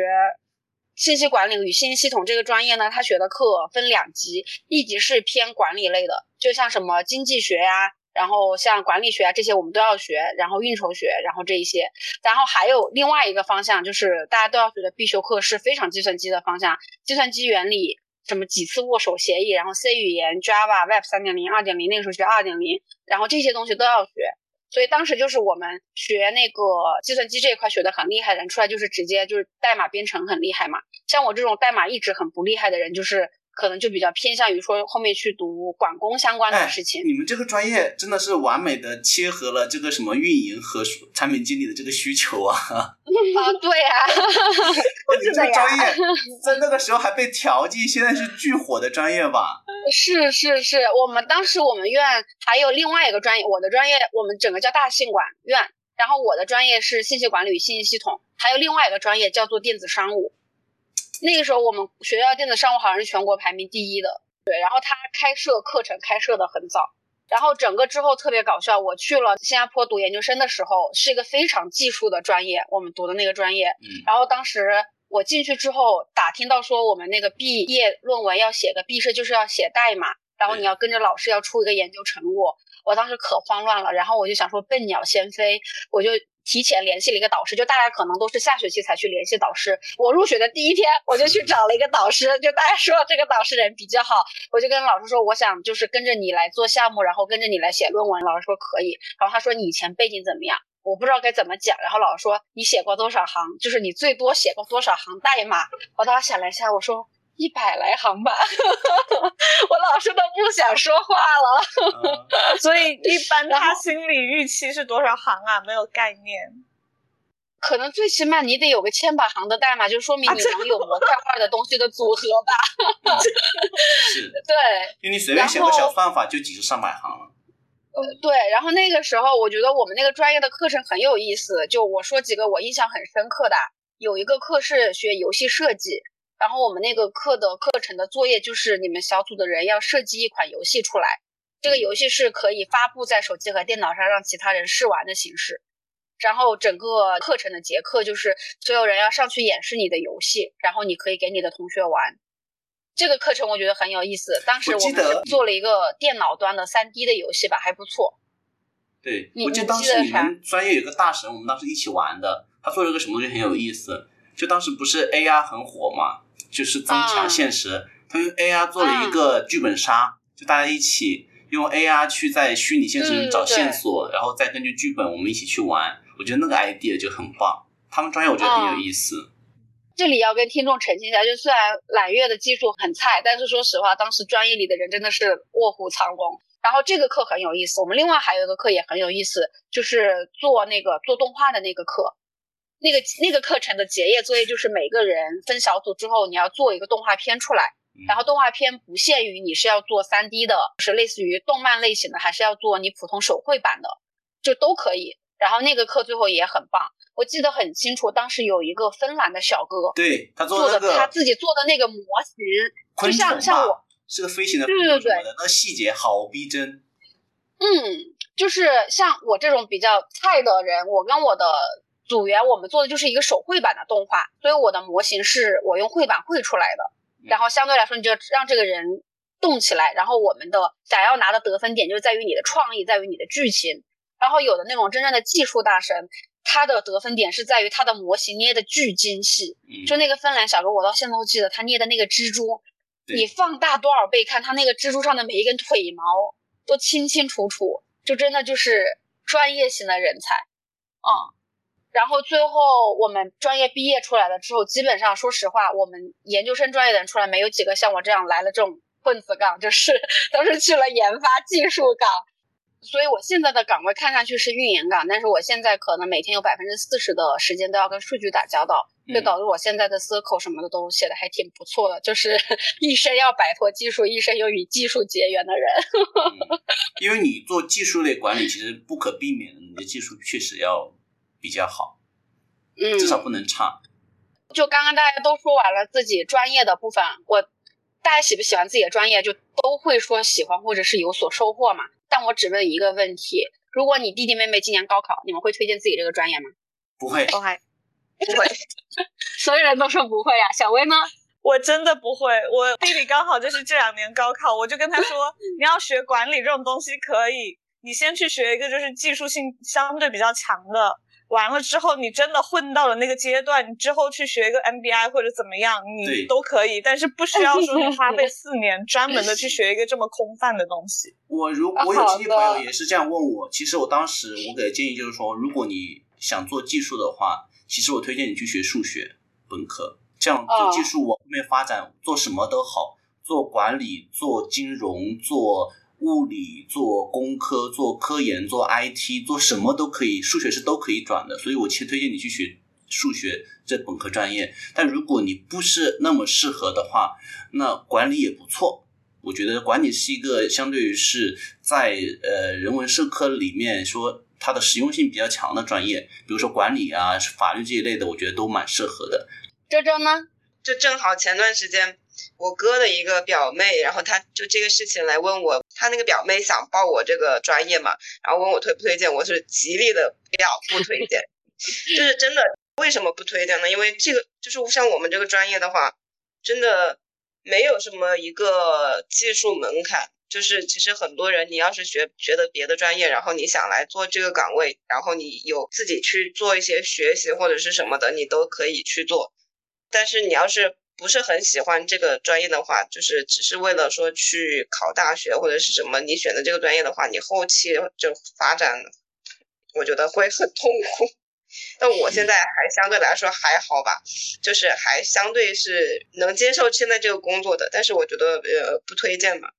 S2: 信息管理与信息系统这个专业呢，他学的课分两级，一级是偏管理类的，就像什么经济学呀。然后像管理学啊这些我们都要学，然后运筹学，然后这一些，然后还有另外一个方向就是大家都要学的必修课是非常计算机的方向，计算机原理，什么几次握手协议，然后 C 语言、Java、Web 三点零、二点零，那个时候学二点零，然后这些东西都要学，所以当时就是我们学那个计算机这一块学的很厉害的人出来就是直接就是代码编程很厉害嘛，像我这种代码一直很不厉害的人就是。可能就比较偏向于说后面去读管工相关的事情。
S1: 你们这个专业真的是完美的切合了这个什么运营和产品经理的这个需求啊！<laughs> 啊，
S2: 对呀，<laughs>
S1: 这个专业 <laughs> 在那个时候还被调剂，现在是巨火的专业吧？
S2: 是是是，我们当时我们院还有另外一个专业，我的专业我们整个叫大信管院，然后我的专业是信息管理与信息系统，还有另外一个专业叫做电子商务。那个时候我们学校电子商务好像是全国排名第一的，对，然后他开设课程开设的很早，然后整个之后特别搞笑。我去了新加坡读研究生的时候，是一个非常技术的专业，我们读的那个专业。
S1: 嗯
S2: 然后当时我进去之后，打听到说我们那个毕业论文要写个毕设，就是要写代码，然后你要跟着老师要出一个研究成果。我当时可慌乱了，然后我就想说笨鸟先飞，我就提前联系了一个导师，就大家可能都是下学期才去联系导师。我入学的第一天，我就去找了一个导师，就大家说这个导师人比较好，我就跟老师说，我想就是跟着你来做项目，然后跟着你来写论文。老师说可以，然后他说你以前背景怎么样？我不知道该怎么讲，然后老师说你写过多少行，就是你最多写过多少行代码。我当时想了一下，我说一百来行吧，<laughs> 我老师都不想说话了。
S1: 呃 <laughs>
S3: 所以一般他心理预期是多少行啊？没有概念。
S2: 可能最起码你得有个千把行的代码，就说明你能有模块化的东西的组合吧？<laughs>
S1: 是，
S2: 对，
S1: 因为你随便写个小算法就几十上百行了。
S2: 呃，对，然后那个时候我觉得我们那个专业的课程很有意思，就我说几个我印象很深刻的，有一个课是学游戏设计，然后我们那个课的课程的作业就是你们小组的人要设计一款游戏出来，这个游戏是可以发布在手机和电脑上让其他人试玩的形式。然后整个课程的结课就是所有人要上去演示你的游戏，然后你可以给你的同学玩。这个课程我觉得很有意思，当时我们做了一个电脑端的三 D 的游戏吧，还不错。
S1: 对，我记得当时
S2: 记得啥
S1: 你们专业有个大神，我们当时一起玩的，他做了个什么东西很有意思。就当时不是 AR 很火嘛，就是增强
S2: 啊
S1: 现实，他用 AR 做了一个剧本杀，就大家一起用 AR 去在虚拟现实里找线索，然后再根据剧本我们一起去玩。我觉得那个 idea 就很棒，他们专业我觉得很有
S2: 啊
S1: 意思。
S2: 这里要跟听众澄清一下，就虽然揽月的技术很菜，但是说实话，当时专业里的人真的是卧虎藏龙。然后这个课很有意思，我们另外还有一个课也很有意思，就是做那个做动画的那个课。那个那个课程的结业作业就是每个人分小组之后，你要做一个动画片出来。
S1: 嗯
S2: 然后动画片不限于你是要做三 D 的，是类似于动漫类型的，还是要做你普通手绘版的，就都可以。然后那个课最后也很棒，我记得很清楚，当时有一个芬兰的小哥
S1: 对他做
S2: 做
S1: 那个
S2: 的他自己做的那个模型，就像像我，
S1: 是个飞行的
S2: 对对对
S1: 那个细节好逼真。
S2: 嗯，就是像我这种比较菜的人，我跟我的组员，我们做的就是一个手绘版的动画，所以我的模型是我用绘板绘出来的。
S1: 嗯
S2: 然后相对来说，你就让这个人动起来，然后我们的想要拿的得分点就在于你的创意，在于你的剧情。然后有的那种真正的技术大神，他的得分点是在于他的模型捏的巨精细。
S1: 嗯，
S2: 就那个芬兰小哥，我到现在都记得他捏的那个蜘蛛，你放大多少倍看，他那个蜘蛛上的每一根腿毛都清清楚楚，就真的就是专业型的人才，嗯。然后最后我们专业毕业出来了之后，基本上说实话，我们研究生专业的人出来没有几个像我这样来了这种混子岗，就是 <laughs> 都是去了研发技术岗。所以我现在的岗位看上去是运营岗，但是我现在可能每天有百分之四十的时间都要跟数据打交道，就
S1: 嗯
S2: 导致我现在的 circle 什么的都写的还挺不错的，就是 <laughs> 一生要摆脱技术，一生又与技术结缘的人。
S1: 嗯因为你做技术类管理，其实不可避免的，你的技术确实要比较好，
S2: 嗯，
S1: 至少不能差。
S2: 就刚刚大家都说完了自己专业的部分，我大家喜不喜欢自己的专业，就都会说喜欢或者是有所收获嘛。但我只问一个问题：如果你弟弟妹妹今年高考，你们会推荐自己这个专业吗？
S1: 不会，
S3: 不会
S4: 不会，
S2: 所有人都说不会呀、小薇呢？
S3: 我真的不会，我弟弟刚好就是这两年高考，我就跟他说，<laughs> 你要学管理这种东西可以，你先去学一个就是技术性相对比较强的，完了之后你真的混到了那个阶段，你之后去学一个 MBI 或者怎么样，你都可以，但是不需要说你 <laughs> 花费四年专门的去学一个这么空泛的东西。
S1: 我如
S2: 啊
S1: 我有亲戚朋友也是这样问我，其实我当时我给的建议就是说，如果你想做技术的话，其实我推荐你去学数学本科，这样做技术往后面发展，做什么都好，做管理、做金融、做物理、做工科、做科研、做 IT、做什么都可以，数学是都可以转的，所以我其实推荐你去学数学这本科专业。但如果你不是那么适合的话，那管理也不错。我觉得管理是一个相对于是在呃人文社科里面说它的实用性比较强的专业，比如说管理啊、法律这一类的，我觉得都蛮适合的。
S2: 周周呢？
S4: 就正好前段时间我哥的一个表妹，然后他就这个事情来问我，他那个表妹想报我这个专业嘛，然后问我推不推荐，我是极力的不要不推荐，<laughs> 就是真的为什么不推荐呢？因为这个就是像我们这个专业的话，真的没有什么一个技术门槛。就是其实很多人，你要是学学的别的专业，然后你想来做这个岗位，然后你有自己去做一些学习或者是什么的，你都可以去做。但是你要是不是很喜欢这个专业的话，就是只是为了说去考大学或者是什么，你选择这个专业的话，你后期就发展，我觉得会很痛苦。但我现在还相对来说还好吧，就是还相对是能接受现在这个工作的，但是我觉得呃不推荐吧。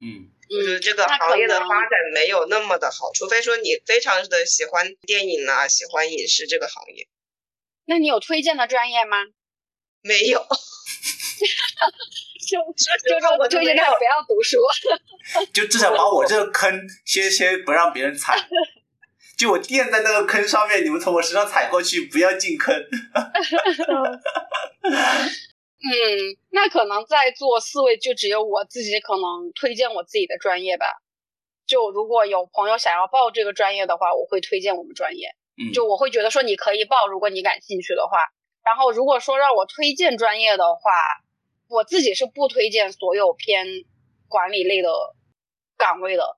S1: 嗯，
S4: 就是这个行业的发展没有那么的好，除非说你非常的喜欢电影啊，喜欢影视这个行业。
S2: 那你有推荐的专业吗？
S4: 没有，<laughs>
S2: 就就说我就应该不要读书，<laughs>
S1: 就至少把我这个坑先先不让别人踩，就我垫在那个坑上面，你们从我身上踩过去，不要进坑。<laughs>
S2: 嗯，那可能在座四位就只有我自己可能推荐我自己的专业吧。就如果有朋友想要报这个专业的话，我会推荐我们专业。
S1: 嗯，
S2: 就我会觉得说你可以报，如果你感兴趣的话。然后如果说让我推荐专业的话，我自己是不推荐所有偏管理类的岗位的。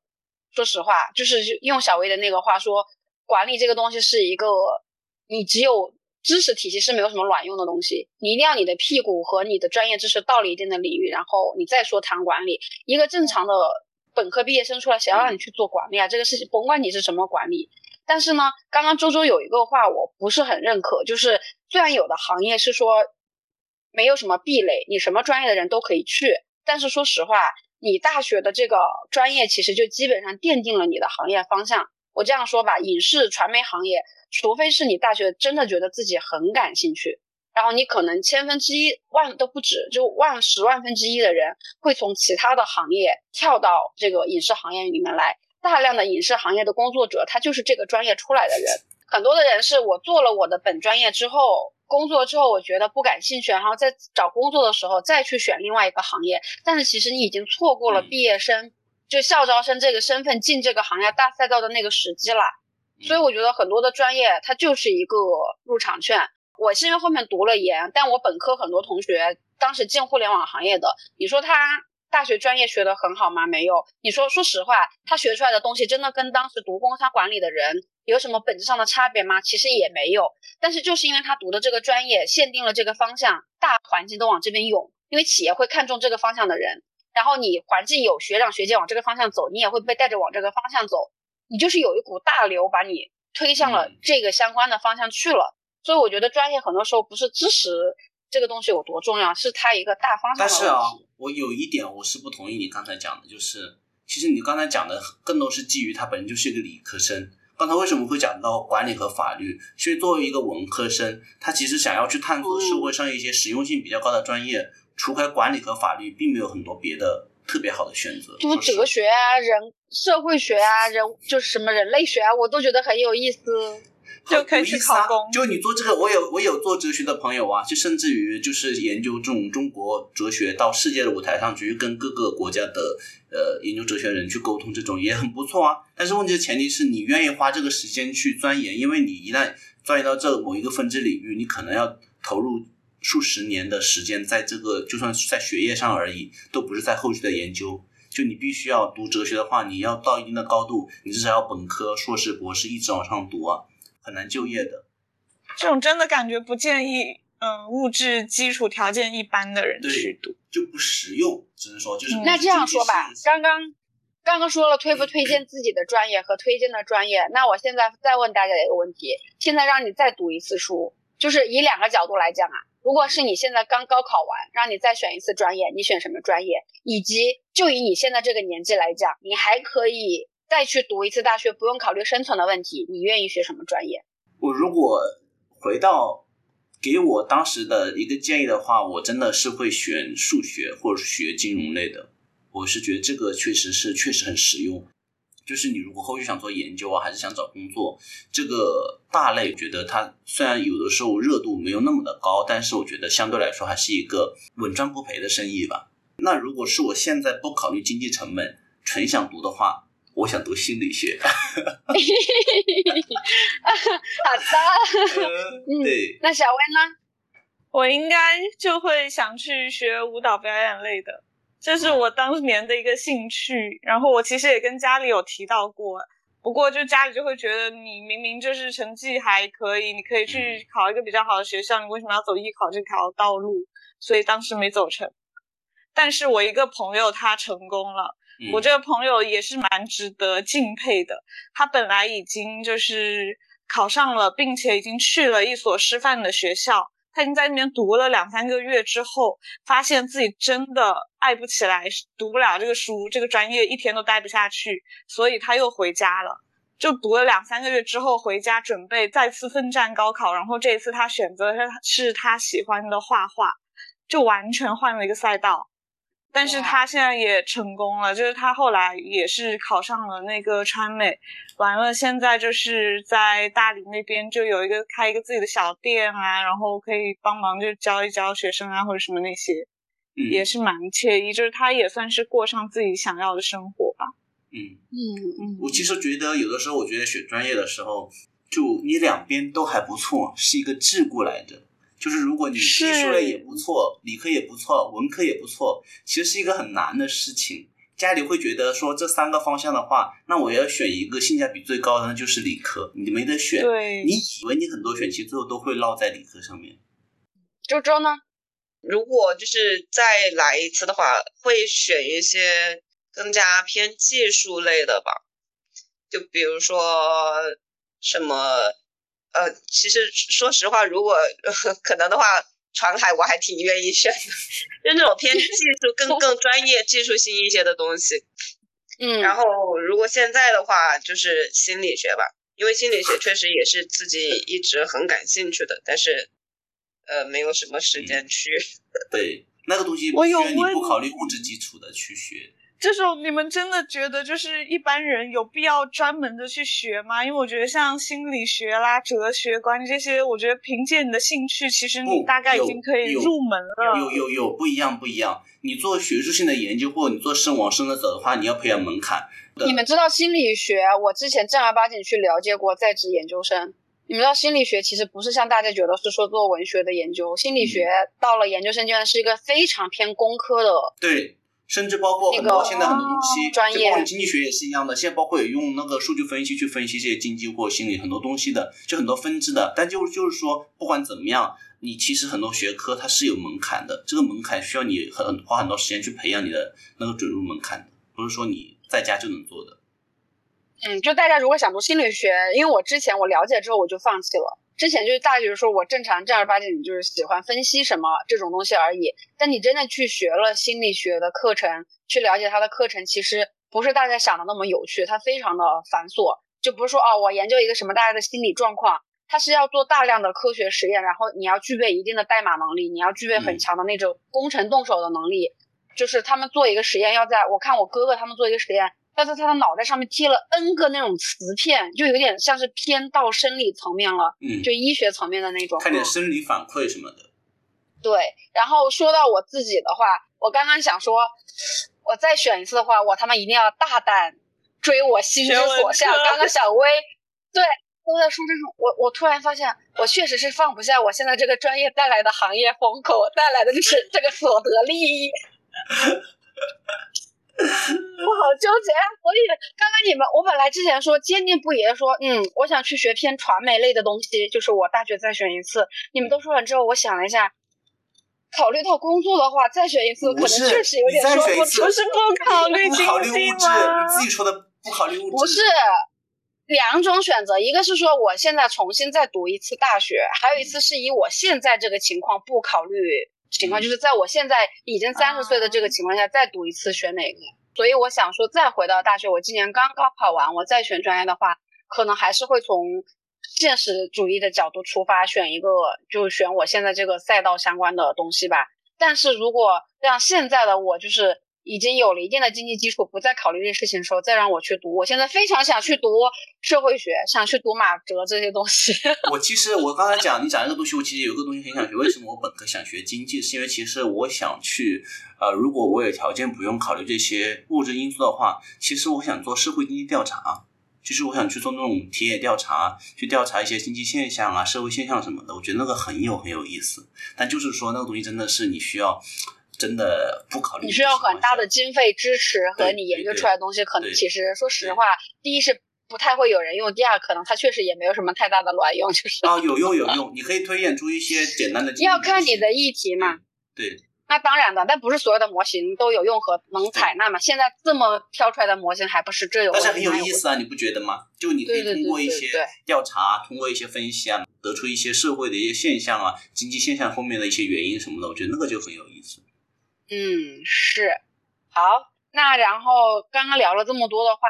S2: 说实话，就是用小薇的那个话说，管理这个东西是一个你只有。知识体系是没有什么卵用的东西，你一定要你的屁股和你的专业知识到了一定的领域，然后你再说谈管理。一个正常的本科毕业生出来，谁要让你去做管理啊？这个事情甭管你是什么管理。但是呢，刚刚周周有一个话我不是很认可，就是虽然有的行业是说没有什么壁垒，你什么专业的人都可以去，但是说实话，你大学的这个专业其实就基本上奠定了你的行业方向。我这样说吧，影视传媒行业。除非是你大学真的觉得自己很感兴趣，然后你可能千分之一万都不止，就万十万分之一的人会从其他的行业跳到这个影视行业里面来。大量的影视行业的工作者，他就是这个专业出来的人。很多的人是我做了我的本专业之后，工作之后我觉得不感兴趣，然后在找工作的时候再去选另外一个行业。但是其实你已经错过了毕业生就校招生这个身份进这个行业大赛道的那个时机了。所以我觉得很多的专业它就是一个入场券。我是因为后面读了研，但我本科很多同学当时进互联网行业的，你说他大学专业学得很好吗？没有。你说说实话，他学出来的东西真的跟当时读工商管理的人有什么本质上的差别吗？其实也没有。但是就是因为他读的这个专业限定了这个方向，大环境都往这边涌，因为企业会看重这个方向的人，然后你环境有学长学姐往这个方向走，你也会被带着往这个方向走。你就是有一股大流把你推向了这个相关的方向去了，所以我觉得专业很多时候不是知识这个东西有多重要，是它一个大方向
S1: 但是啊，我有一点我是不同意你刚才讲的，就是其实你刚才讲的更多是基于他本身就是一个理科生。刚才为什么会讲到管理和法律？所以作为一个文科生，他其实想要去探索社会上一些实用性比较高的专业，除开管理和法律，并没有很多别的。特别好的选择，
S2: 就哲学啊，人社会学啊，人就是什么人类学啊，我都觉得很有意思，
S3: 就可以去考公。
S1: 就你做这个，我有我有做哲学的朋友啊，就甚至于就是研究这种中国哲学到世界的舞台上去，跟各个国家的呃研究哲学人去沟通，这种也很不错啊。<laughs> 但是问题的前提是你愿意花这个时间去钻研，因为你一旦钻研到这某一个分支领域，你可能要投入。数十年的时间，在这个就算在学业上而已，都不是在后续的研究。就你必须要读哲学的话，你要到一定的高度，你至少要本科、硕士、博士一直往上读啊，很难就业的。
S3: 这种真的感觉不建议，嗯，物质基础条件一般的人去读，
S1: 就不实用。只能说就是
S2: 那这样说吧，刚刚刚刚说了推不推荐自己的专业和推荐的专业，那我现在再问大家一个问题：现在让你再读一次书，就是以两个角度来讲啊。如果是你现在刚高考完，让你再选一次专业，你选什么专业？以及就以你现在这个年纪来讲，你还可以再去读一次大学，不用考虑生存的问题，你愿意学什么专业？
S1: 我如果回到给我当时的一个建议的话，我真的是会选数学或者学金融类的。我是觉得这个确实是确实很实用。就是你如果后续想做研究啊，还是想找工作，这个大类，觉得它虽然有的时候热度没有那么的高，但是我觉得相对来说还是一个稳赚不赔的生意吧。那如果是我现在不考虑经济成本，纯想读的话，我想读心理学。
S2: 好的，<laughs> 嗯，
S1: 对。
S2: 那小薇呢？
S3: 我应该就会想去学舞蹈表演类的。这是我当年的一个兴趣，然后我其实也跟家里有提到过，不过就家里就会觉得你明明就是成绩还可以，你可以去考一个比较好的学校，你为什么要走艺考这条道路？所以当时没走成。但是我一个朋友他成功了，我这个朋友也是蛮值得敬佩的。他本来已经就是考上了，并且已经去了一所师范的学校。他已经在那边读了两三个月之后，发现自己真的爱不起来，读不了这个书，这个专业一天都待不下去，所以他又回家了。就读了两三个月之后回家，准备再次奋战高考。然后这一次他选择的是他喜欢的画画，就完全换了一个赛道。但是他现在也成功了，就是他后来也是考上了那个川美，完了现在就是在大理那边就有一个开一个自己的小店啊，然后可以帮忙就教一教学生啊或者什么那些，也是蛮惬意，就是他也算是过上自己想要的生活吧。
S1: 嗯
S2: 嗯嗯，
S1: 我其实觉得有的时候，我觉得选专业的时候，就你两边都还不错，是一个桎梏来着。就是如果你艺术类也不错，理科也不错，文科也不错，其实是一个很难的事情。家里会觉得说这三个方向的话，那我要选一个性价比最高的，那就是理科，你没得选。
S3: 对，
S1: 你以为你很多选，其实最后都会落在理科上面。
S2: 周周呢？
S4: 如果就是再来一次的话，会选一些更加偏技术类的吧，就比如说什么。呃，其实说实话，如果 <laughs> 可能的话，船海我还挺愿意选的，就那种偏技术、更 <laughs> 更专业、技术性一些的东西。
S2: 嗯，
S4: 然后如果现在的话，就是心理学吧，因为心理学确实也是自己一直很感兴趣的，但是呃，没有什么时间去。
S1: 对，那个东西不需要你不考虑物质基础的去学。
S3: 这种你们真的觉得就是一般人有必要专门的去学吗？因为我觉得像心理学啦、哲学、管理这些，我觉得凭借你的兴趣，其实你大概已经可以入门了。
S1: 有有有不一样不一样。你做学术性的研究，或者你做深往深的走的话，你要培养门槛。
S2: 你们知道心理学？我之前正儿八经去了解过在职研究生。你们知道心理学其实不是像大家觉得是说做文学的研究，心理学到了研究生阶段是一个非常偏工科的。
S1: 对。甚至包括很多现在很多东西，
S2: 专业
S1: 经济学也是一样的。现在包括也用那个数据分析去分析这些经济或心理很多东西的，就很多分支的。但就就是说，不管怎么样，你其实很多学科它是有门槛的，这个门槛需要你很花很多时间去培养你的那个准入门槛的，不是说你在家就能做的。
S2: 嗯，就大家如果想读心理学，因为我之前我了解之后我就放弃了。之前就是大学说我正常正儿八经就是喜欢分析什么这种东西而已。但你真的去学了心理学的课程，去了解它的课程，其实不是大家想的那么有趣，它非常的繁琐。就不是说哦，我研究一个什么大家的心理状况，它是要做大量的科学实验，然后你要具备一定的代码能力，你要具备很强的那种工程动手的能力。就是他们做一个实验，要在我看我哥哥他们做一个实验。但是他的脑袋上面贴了 N 个那种磁片，就有点像是偏到生理层面了，
S1: 嗯，
S2: 就医学层面的那种，
S1: 看点生理反馈什么的。
S2: 对，然后说到我自己的话，我刚刚想说，我再选一次的话，我他妈一定要大胆追我心之所向。刚刚小薇对都在说这种，我我突然发现，我确实是放不下我现在这个专业带来的行业风口，带来的就是这个所得利益。<laughs> 我好纠结，所以刚刚你们，我本来之前说坚定不移的说，嗯，我想去学偏传媒类的东西，就是我大学再选一次。你们都说完之后，我想了一下，考虑到工作的话，再选一次可能确实有点说不出，
S3: 不是不考虑经济
S1: 吗？你自己说的不考虑物质，
S2: 不是两种选择，一个是说我现在重新再读一次大学，还有一次是以我现在这个情况不考虑。情况就是在我现在已经三十岁的这个情况下，再读一次选哪个？所以我想说，再回到大学，我今年刚高考完，我再选专业的话，可能还是会从现实主义的角度出发，选一个就选我现在这个赛道相关的东西吧。但是如果让现在的我就是已经有了一定的经济基础，不再考虑这些事情的时候，再让我去读。我现在非常想去读社会学，想去读马哲这些东西。<laughs>
S1: 我其实我刚才讲你讲这个东西，我其实有个东西很想学。为什么我本科想学经济？是因为其实我想去，呃，如果我有条件不用考虑这些物质因素的话，其实我想做社会经济调查，就是我想去做那种田野调查，去调查一些经济现象啊、社会现象什么的。我觉得那个很有很有意思。但就是说，那个东西真的是你需要。真的不考虑，
S2: 你需要很大的经费支持和你研究出来的东西，可能其实说实话，第一是不太会有人用，第二可能它确实也没有什么太大的卵用，就是
S1: 啊，有用有用，你可以推演出一些简单的。<laughs>
S2: 要看你的议题嘛。
S1: 对。
S2: 那当然的，但不是所有的模型都有用和能采纳嘛。现在这么挑出来的模型还不是这有？
S1: 但是很有意思啊，你不觉得吗？就你可以通过一些调查，通过一些分析啊，得出一些社会的一些现象啊，经济现象后面的一些原因什么的，我觉得那个就很有。
S2: 嗯，是，好，那然后刚刚聊了这么多的话，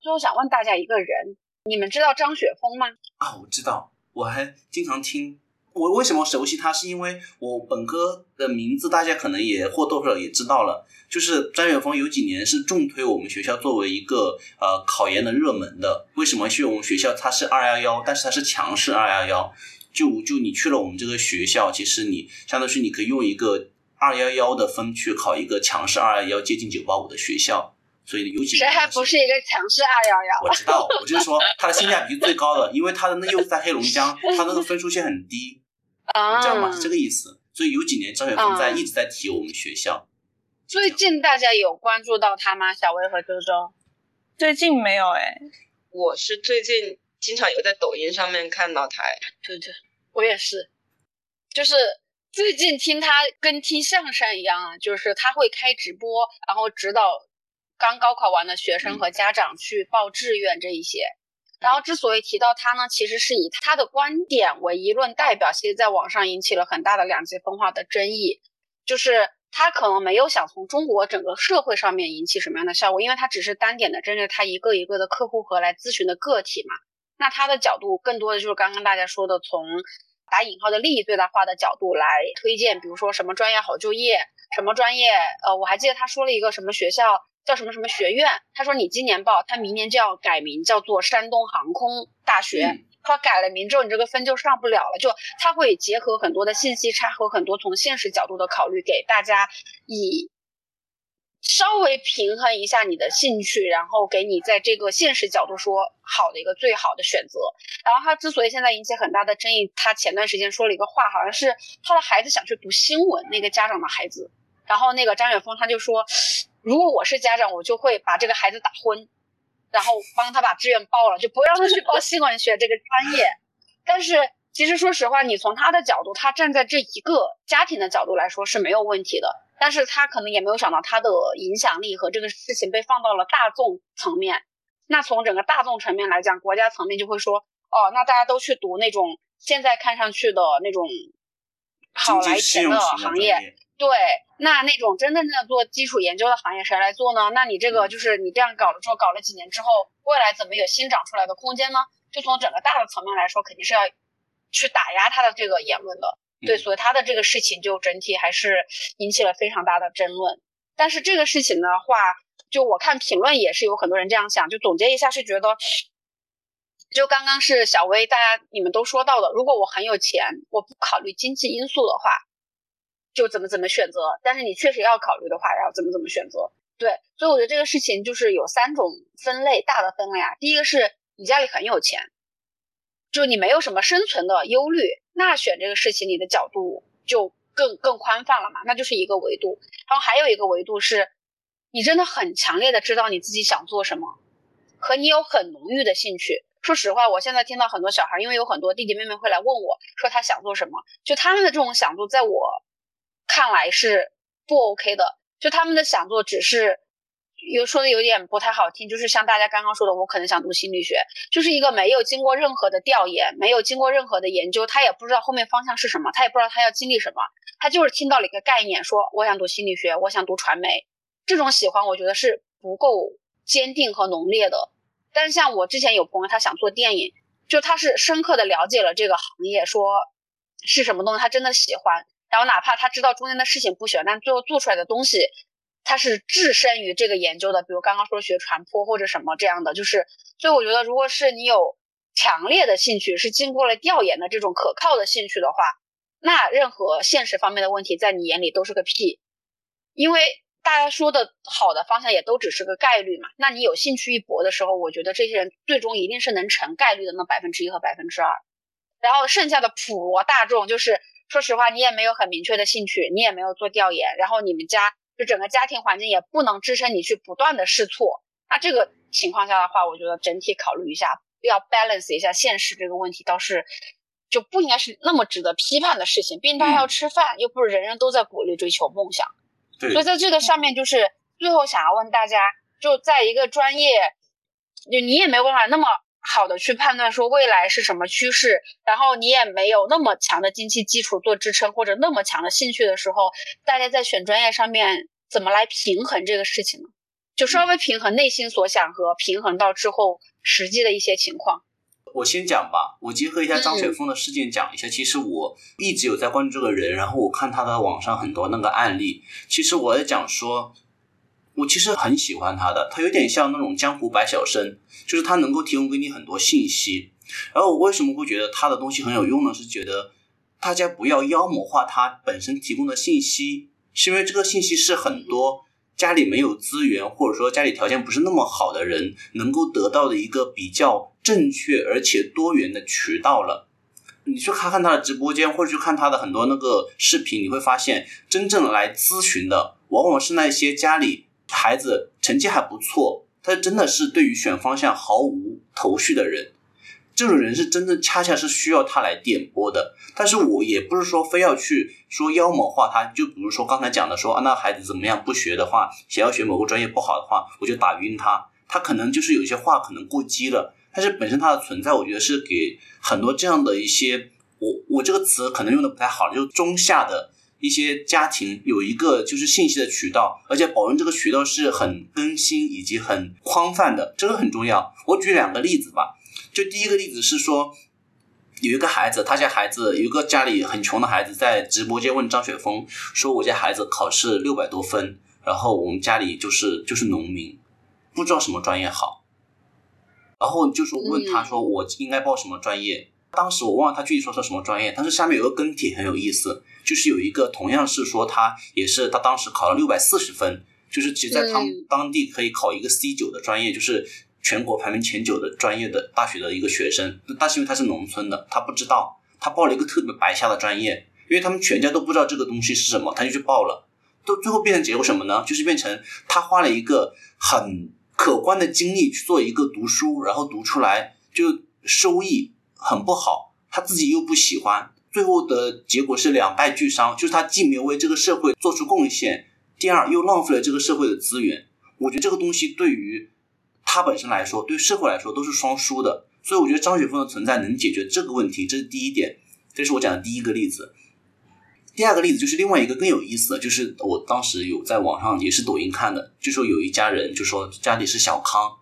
S2: 最后想问大家一个人，你们知道张雪峰吗？
S1: 啊，我知道，我还经常听。我为什么熟悉他？是因为我本科的名字大家可能也或多或少也知道了，就是张雪峰有几年是重推我们学校作为一个呃考研的热门的。为什么？去我们学校它是二幺幺，但是它是强势二幺幺，就就你去了我们这个学校，其实你相当于你可以用一个。二幺幺的分去考一个强势二幺幺接近九八五的学校，所以有几
S2: 谁还不是一个强势二幺幺？
S1: 我知道，我就是说它的性价比最高的，<laughs> 因为它的那又是在黑龙江，它那个分数线很低，你知道吗？是这个意思。所以有几年张雪峰在一直在提我们学校。
S2: 最近大家有关注到他吗？小薇和周周？
S3: 最近没有哎，
S4: 我是最近经常有在抖音上面看到他。
S2: 对对，我也是，就是。最近听他跟听相声一样啊，就是他会开直播，然后指导刚高考完的学生和家长去报志愿这一些。然后之所以提到他呢，其实是以他的观点为一论代表，其实在网上引起了很大的两极分化的争议。就是他可能没有想从中国整个社会上面引起什么样的效果，因为他只是单点的针对他一个一个的客户和来咨询的个体嘛。那他的角度更多的就是刚刚大家说的从。打引号的利益最大化的角度来推荐，比如说什么专业好就业，什么专业，呃，我还记得他说了一个什么学校叫什么什么学院，他说你今年报，他明年就要改名叫做山东航空大学，他改了名之后你这个分就上不了了，就他会结合很多的信息差和很多从现实角度的考虑，给大家以。稍微平衡一下你的兴趣，然后给你在这个现实角度说好的一个最好的选择。然后他之所以现在引起很大的争议，他前段时间说了一个话，好像是他的孩子想去读新闻，那个家长的孩子。然后那个张远峰他就说，如果我是家长，我就会把这个孩子打昏，然后帮他把志愿报了，就不让他去报新闻学这个专业。但是其实说实话，你从他的角度，他站在这一个家庭的角度来说是没有问题的。但是他可能也没有想到他的影响力和这个事情被放到了大众层面。那从整个大众层面来讲，国家层面就会说，哦，那大家都去读那种现在看上去的那种好来钱的行业。对，那那种真正的做基础研究的行业谁来做呢？那你这个就是你这样搞了之后，搞了几年之后，未来怎么有新长出来的空间呢？就从整个大的层面来说，肯定是要去打压他的这个言论的。对，所以他的这个事情就整体还是引起了非常大的争论。但是这个事情的话，就我看评论也是有很多人这样想。就总结一下，是觉得，就刚刚是小薇，大家你们都说到的，如果我很有钱，我不考虑经济因素的话，就怎么怎么选择。但是你确实要考虑的话，要怎么怎么选择。对，所以我觉得这个事情就是有三种分类，大的分类啊。第一个是你家里很有钱，就你没有什么生存的忧虑。那选这个事情，你的角度就更更宽泛了嘛？那就是一个维度。然后还有一个维度是，你真的很强烈的知道你自己想做什么，和你有很浓郁的兴趣。说实话，我现在听到很多小孩，因为有很多弟弟妹妹会来问我说他想做什么，就他们的这种想做，在我看来是不 OK 的。就他们的想做只是。有说的有点不太好听，就是像大家刚刚说的，我可能想读心理学，就是一个没有经过任何的调研，没有经过任何的研究，他也不知道后面方向是什么，他也不知道他要经历什么，他就是听到了一个概念，说我想读心理学，我想读传媒，这种喜欢我觉得是不够坚定和浓烈的。但像我之前有朋友，他想做电影，就他是深刻的了解了这个行业，说是什么东西他真的喜欢，然后哪怕他知道中间的事情不喜欢，但最后做出来的东西。他是置身于这个研究的，比如刚刚说学传播或者什么这样的，就是所以我觉得，如果是你有强烈的兴趣，是经过了调研的这种可靠的兴趣的话，那任何现实方面的问题在你眼里都是个屁，因为大家说的好的方向也都只是个概率嘛。那你有兴趣一搏的时候，我觉得这些人最终一定是能成概率的那百分之一和百分之二，然后剩下的普罗大众，就是说实话，你也没有很明确的兴趣，你也没有做调研，然后你们家。就整个家庭环境也不能支撑你去不断的试错，那这个情况下的话，我觉得整体考虑一下，要 balance 一下现实这个问题，倒是就不应该是那么值得批判的事情。毕竟大家要吃饭，又不是人人都在鼓励追求梦想。
S1: 对。
S2: 所以在这个上面，就是最后想要问大家，就在一个专业，就你也没有办法那么。好的，去判断说未来是什么趋势，然后你也没有那么强的经济基础做支撑，或者那么强的兴趣的时候，大家在选专业上面怎么来平衡这个事情呢？就稍微平衡内心所想和平衡到之后实际的一些情况。
S1: 我先讲吧，我结合一下张雪峰的事件讲一下。其实我一直有在关注这个人，然后我看他的网上很多那个案例，其实我在讲说。我其实很喜欢他的，他有点像那种江湖百晓生，就是他能够提供给你很多信息。然后我为什么会觉得他的东西很有用呢？是觉得大家不要妖魔化他本身提供的信息，是因为这个信息是很多家里没有资源或者说家里条件不是那么好的人能够得到的一个比较正确而且多元的渠道了。你去看看他的直播间，或者去看他的很多那个视频，你会发现真正来咨询的往往是那些家里。孩子成绩还不错，他真的是对于选方向毫无头绪的人，这种人是真的恰恰是需要他来点拨的。但是我也不是说非要去说妖魔化他，就比如说刚才讲的说啊，那孩子怎么样不学的话，想要学某个专业不好的话，我就打晕他。他可能就是有些话可能过激了，但是本身他的存在，我觉得是给很多这样的一些，我我这个词可能用的不太好，就中下的。一些家庭有一个就是信息的渠道，而且保证这个渠道是很更新以及很宽泛的，这个很重要。我举两个例子吧，就第一个例子是说，有一个孩子，他家孩子有一个家里很穷的孩子，在直播间问张雪峰说：“我家孩子考试六百多分，然后我们家里就是就是农民，不知道什么专业好。”然后就是问他说：“我应该报什么专业？”当时我忘了他具体说是什么专业，但是下面有个跟帖很有意思，就是有一个同样是说他也是他当时考了六百四十分，就是其实在他们当地可以考一个 C 九的专业，就是全国排名前九的专业的大学的一个学生，但是因为他是农村的，他不知道，他报了一个特别白瞎的专业，因为他们全家都不知道这个东西是什么，他就去报了，都最后变成结果什么呢？就是变成他花了一个很可观的精力去做一个读书，然后读出来就收益。很不好，他自己又不喜欢，最后的结果是两败俱伤，就是他既没有为这个社会做出贡献，第二又浪费了这个社会的资源。我觉得这个东西对于他本身来说，对社会来说都是双输的。所以我觉得张雪峰的存在能解决这个问题，这是第一点，这是我讲的第一个例子。第二个例子就是另外一个更有意思的，就是我当时有在网上也是抖音看的，就说有一家人就说家里是小康。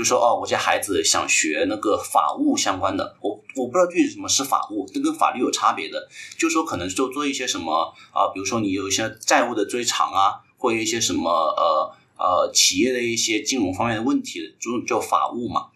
S1: 就说哦，我家孩子想学那个法务相关的，我我不知道具体什么是法务，这跟法律有差别的。就说可能就做一些什么啊，比如说你有一些债务的追偿啊，或一些什么呃呃企业的一些金融方面的问题，就叫法务嘛。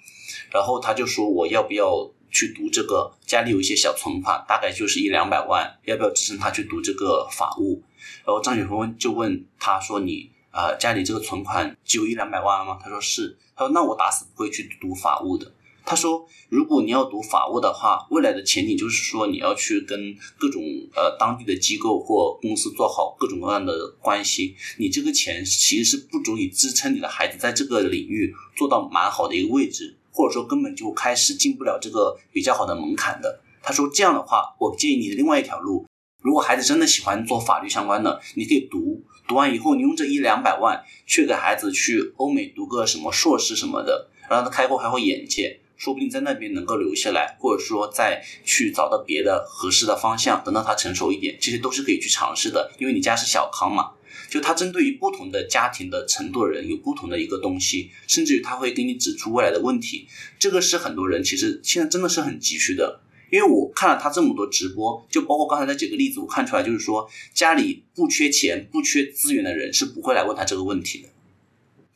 S1: 然后他就说我要不要去读这个？家里有一些小存款，大概就是一两百万，要不要支撑他去读这个法务？然后张雪峰就问他说你。啊，家里这个存款只有一两百万吗？他说是。他说那我打死不会去读法务的。他说如果你要读法务的话，未来的前景就是说你要去跟各种呃当地的机构或公司做好各种各样的关系。你这个钱其实是不足以支撑你的孩子在这个领域做到蛮好的一个位置，或者说根本就开始进不了这个比较好的门槛的。他说这样的话，我建议你的另外一条路，如果孩子真的喜欢做法律相关的，你可以读。读完以后，你用这一两百万去给孩子去欧美读个什么硕士什么的，让他开阔开阔眼界，说不定在那边能够留下来，或者说再去找到别的合适的方向。等到他成熟一点，这些都是可以去尝试的。因为你家是小康嘛，就他针对于不同的家庭的程度人有不同的一个东西，甚至于他会给你指出未来的问题。这个是很多人其实现在真的是很急需的。因为我看了他这么多直播，就包括刚才那几个例子，我看出来就是说，家里不缺钱、不缺资源的人是不会来问他这个问题的。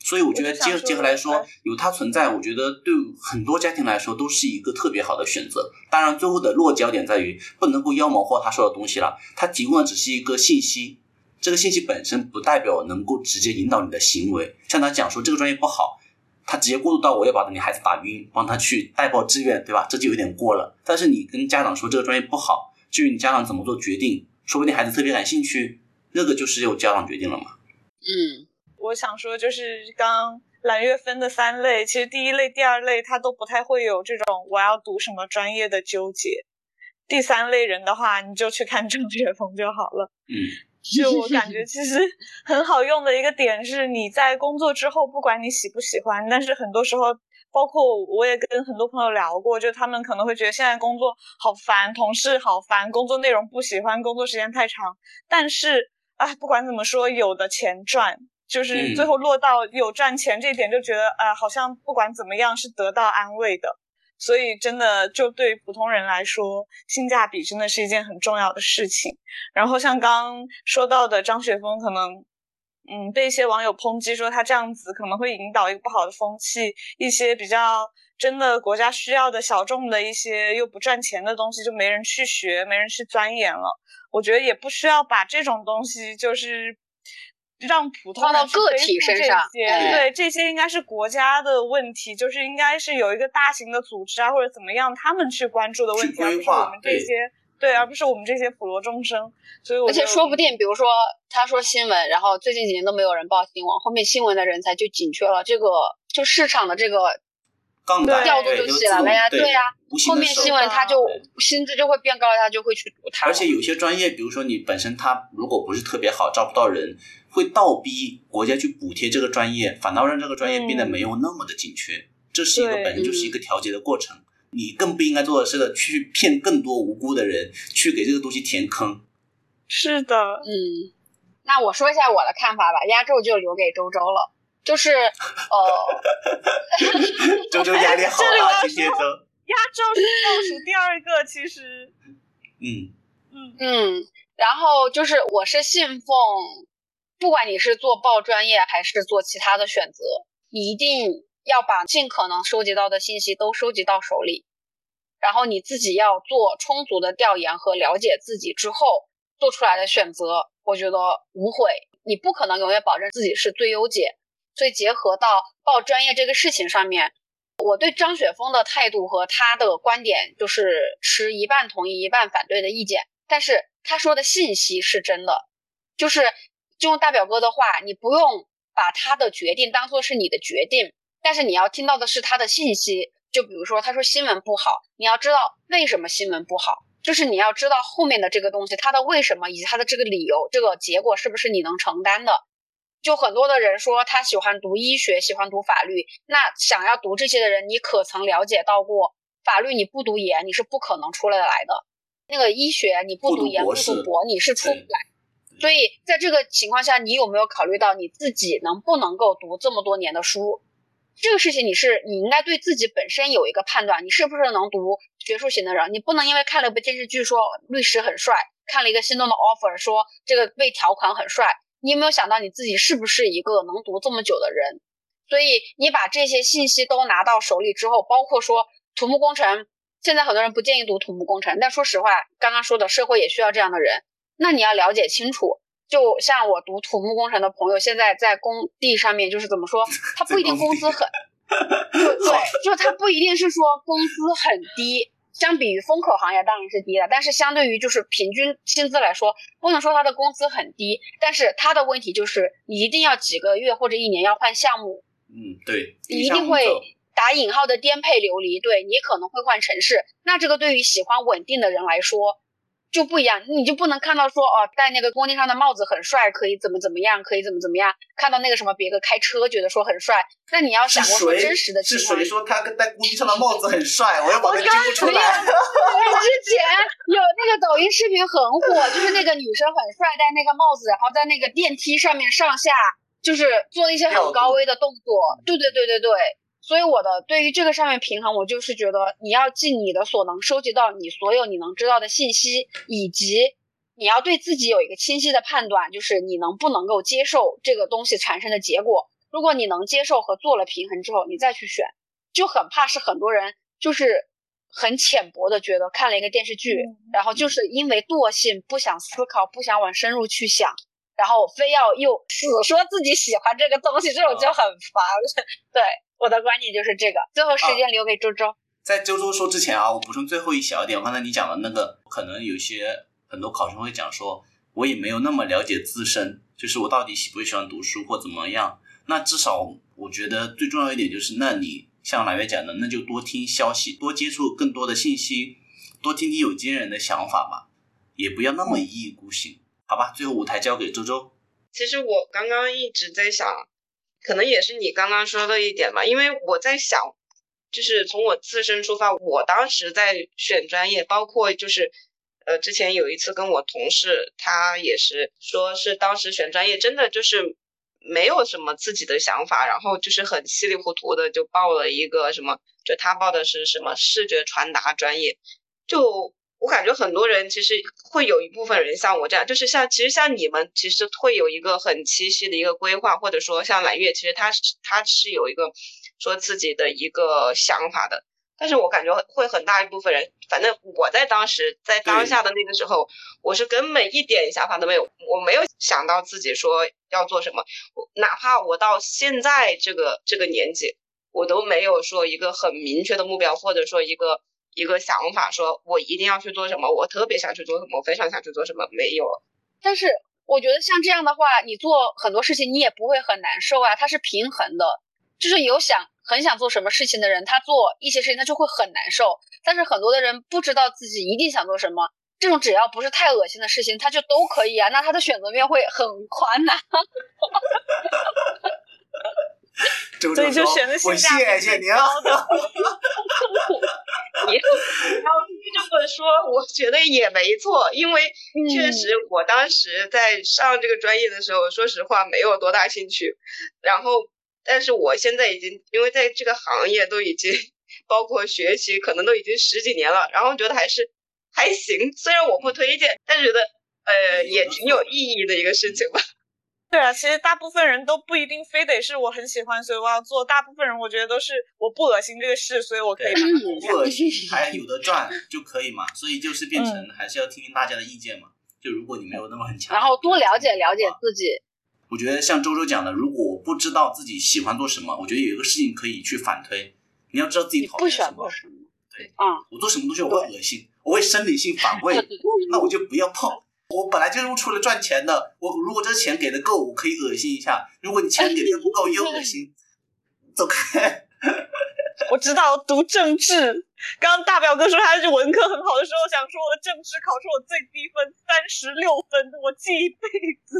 S1: 所以我觉得结结合来说，有他存在，我觉得对很多家庭来说都是一个特别好的选择。当然，最后的落脚点在于不能够妖魔化他说的东西了，他提供的只是一个信息，这个信息本身不代表能够直接引导你的行为。像他讲说这个专业不好，他直接过渡到我要把你孩子打晕，帮他去代报志愿，对吧？这就有点过了。但是你跟家长说这个专业不好，至于你家长怎么做决定，说不定孩子特别感兴趣，那个就是由家长决定了嘛。
S2: 嗯。
S3: 我想说，就是刚蓝月分的三类，其实第一类、第二类他都不太会有这种我要读什么专业的纠结。第三类人的话，你就去看郑雪峰就好了。
S1: 嗯，
S3: 就我感觉其实 <laughs> 很好用的一个点是，你在工作之后，不管你喜不喜欢，但是很多时候，包括我也跟很多朋友聊过，就他们可能会觉得现在工作好烦，同事好烦，工作内容不喜欢，工作时间太长。但是啊，不管怎么说，有的钱赚。就是最后落到有赚钱这一点，就觉得啊，好像不管怎么样是得到安慰的，所以真的就对普通人来说，性价比真的是一件很重要的事情。然后像刚说到的张雪峰，可能嗯被一些网友抨击说他这样子可能会引导一个不好的风气，一些比较真的国家需要的小众的一些又不赚钱的东西就没人去学，没人去钻研了。我觉得也不需要把这种东西就是。让普通
S2: 放到个体身上，
S3: 对这些应该是国家的问题，就是应该是有一个大型的组织啊，或者怎么样，他们去关注的问题，而不是我们这些，对，而不是我们这些普罗众生。所以，
S2: 而且说不定，比如说他说新闻，然后最近几年都没有人报新闻，后面新闻的人才就紧缺了，这个就市场的这个调度就起来了呀，对呀，后面新闻他就薪资就会变高，他就会去读它。
S1: 而且有些专业，比如说你本身他如果不是特别好，招不到人。会倒逼国家去补贴这个专业，反倒让这个专业变得没有那么的紧缺。这是一个本身就是一个调节的过程。你更不应该做的是去骗更多无辜的人，去给这个东西填坑。
S3: 是的，
S2: 嗯。那我说一下我的看法吧，压轴就留给周周了。就是呃，<laughs>
S1: 周周压力好大，今天周
S3: 压轴是倒数第二个，其实，
S1: 嗯
S2: 嗯嗯，然后就是我是信奉。不管你是做报专业还是做其他的选择，你一定要把尽可能收集到的信息都收集到手里，然后你自己要做充足的调研和了解自己之后做出来的选择，我觉得无悔。你不可能永远保证自己是最优解，所以结合到报专业这个事情上面，我对张雪峰的态度和他的观点就是持一半同意一半反对的意见。但是他说的信息是真的，就是。就用大表哥的话，你不用把他的决定当做是你的决定，但是你要听到的是他的信息。就比如说，他说新闻不好，你要知道为什么新闻不好，就是你要知道后面的这个东西，它的为什么以及它的这个理由，这个结果是不是你能承担的？就很多的人说他喜欢读医学，喜欢读法律，那想要读这些的人，你可曾了解到过，法律你不读研你是不可能出来来的，那个医学你不读研不读博你是出不来。所以，在这个情况下，你有没有考虑到你自己能不能够读这么多年的书？这个事情，你是你应该对自己本身有一个判断，你是不是能读学术型的人？你不能因为看了一部电视剧说律师很帅，看了一个心动的 offer 说这个被条款很帅，你有没有想到你自己是不是一个能读这么久的人？所以，你把这些信息都拿到手里之后，包括说土木工程，现在很多人不建议读土木工程，但说实话，刚刚说的社会也需要这样的人。那你要了解清楚，就像我读土木工程的朋友，现在在工地上面，就是怎么说，<laughs> 他不一定工资很，<laughs> 对，就他不一定是说工资很低，相比于风口行业当然是低的，但是相对于就是平均薪资来说，不能说他的工资很低，但是他的问题就是你一定要几个月或者一年要换项目，
S1: 嗯，对，
S2: 你一定会打引号的颠沛流离，对你可能会换城市，那这个对于喜欢稳定的人来说。就不一样，你就不能看到说哦，戴那个工地上的帽子很帅，可以怎么怎么样，可以怎么怎么样。看到那个什么别个开车，觉得说很帅，那你要想过说真实的情况。
S1: 是谁说他跟戴工地上的帽子很帅？我要把他揪出来。<laughs> 我之
S2: 前有那个抖音视频很火，就是那个女生很帅，戴那个帽子，然后在那个电梯上面上下，就是做一些很高危的动作。对对对对对。所以我的对于这个上面平衡，我就是觉得你要尽你的所能收集到你所有你能知道的信息，以及你要对自己有一个清晰的判断，就是你能不能够接受这个东西产生的结果。如果你能接受和做了平衡之后，你再去选，就很怕是很多人就是很浅薄的觉得看了一个电视剧，然后就是因为惰性不想思考，不想往深入去想，然后非要又死说自己喜欢这个东西，这种就很烦。<laughs> 对。我的观点就是这个。最后时间留给周周。
S1: 在周周说之前啊，我补充最后一小点。刚才你讲的那个，可能有些很多考生会讲说，我也没有那么了解自身，就是我到底喜不喜欢读书或怎么样。那至少我觉得最重要一点就是，那你像蓝月讲的，那就多听消息，多接触更多的信息，多听听有经验人的想法吧，也不要那么一意孤行，好吧？最后舞台交给周周。
S4: 其实我刚刚一直在想。可能也是你刚刚说的一点吧，因为我在想，就是从我自身出发，我当时在选专业，包括就是，呃，之前有一次跟我同事，他也是说是当时选专业真的就是没有什么自己的想法，然后就是很稀里糊涂的就报了一个什么，就他报的是什么视觉传达专业，就。我感觉很多人其实会有一部分人像我这样，就是像其实像你们其实会有一个很清晰的一个规划，或者说像揽月，其实他是他是有一个说自己的一个想法的。但是我感觉会很大一部分人，反正我在当时在当下的那个时候，我是根本一点想法都没有，我没有想到自己说要做什么，我哪怕我到现在这个这个年纪，我都没有说一个很明确的目标，或者说一个。一个想法，说我一定要去做什么，我特别想去做什么，我非常想去做什么，没有。
S2: 但是我觉得像这样的话，你做很多事情你也不会很难受啊，它是平衡的。就是有想很想做什么事情的人，他做一些事情他就会很难受。但是很多的人不知道自己一定想做什么，这种只要不是太恶心的事情，他就都可以啊。那他的选择面会很宽呐。
S3: 所 <laughs> <laughs> 以就选的性价比高的。
S4: 你要这么说，我觉得也没错，因为确实我当时在上这个专业的时候，说实话没有多大兴趣。然后，但是我现在已经因为在这个行业都已经包括学习，可能都已经十几年了，然后觉得还是还行。虽然我不推荐，但是觉得呃也挺有意义的一个事情吧。
S3: 对啊，其实大部分人都不一定非得是我很喜欢，所以我要做。大部分人我觉得都是我不恶心这个事，所以我可以
S1: 不恶心还有的赚就可以嘛。所以就是变成还是要听听大家的意见嘛。就如果你没有那么很强，
S2: 然后多了解了解自己。
S1: 我觉得像周周讲的，如果我不知道自己喜欢做什么，我觉得有一个事情可以去反推。你要知道自己讨厌什么。对，
S2: 啊，
S1: 我做什么东西我会恶心，我会生理性反胃，<laughs> 那我就不要碰。我本来就是出来赚钱的，我如果这钱给的够，我可以恶心一下；如果你钱给的不够，又恶心，走开。<laughs>
S3: 我知道读政治，刚刚大表哥说他是文科很好的时候，想说我的政治考出我最低分三十六分，我记一辈子，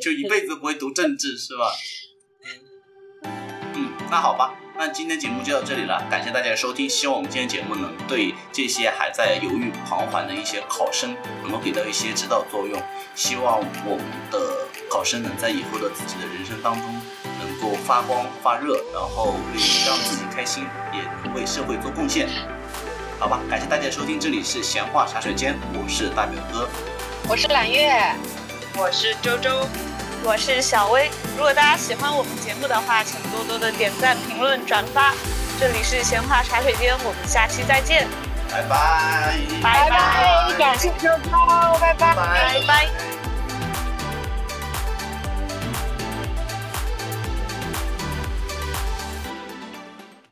S1: 就一辈子不会读政治是吧？嗯，那好吧。那今天节目就到这里了，感谢大家的收听。希望我们今天节目能对这些还在犹豫彷徨的一些考生，能够给到一些指导作用。希望我们的考生能在以后的自己的人生当中，能够发光发热，然后可以让自己开心，也能为社会做贡献。好吧，感谢大家的收听，这里是闲话茶水间，我是大表哥，
S2: 我是揽月，
S4: 我是周周。
S3: 我是小薇，如果大家喜欢我们节目的话，请多多的点赞、评论、转发。这里是闲话茶水间，我们下期再见，
S1: 拜拜，
S2: 拜拜，感谢收看，拜拜，
S3: 拜拜。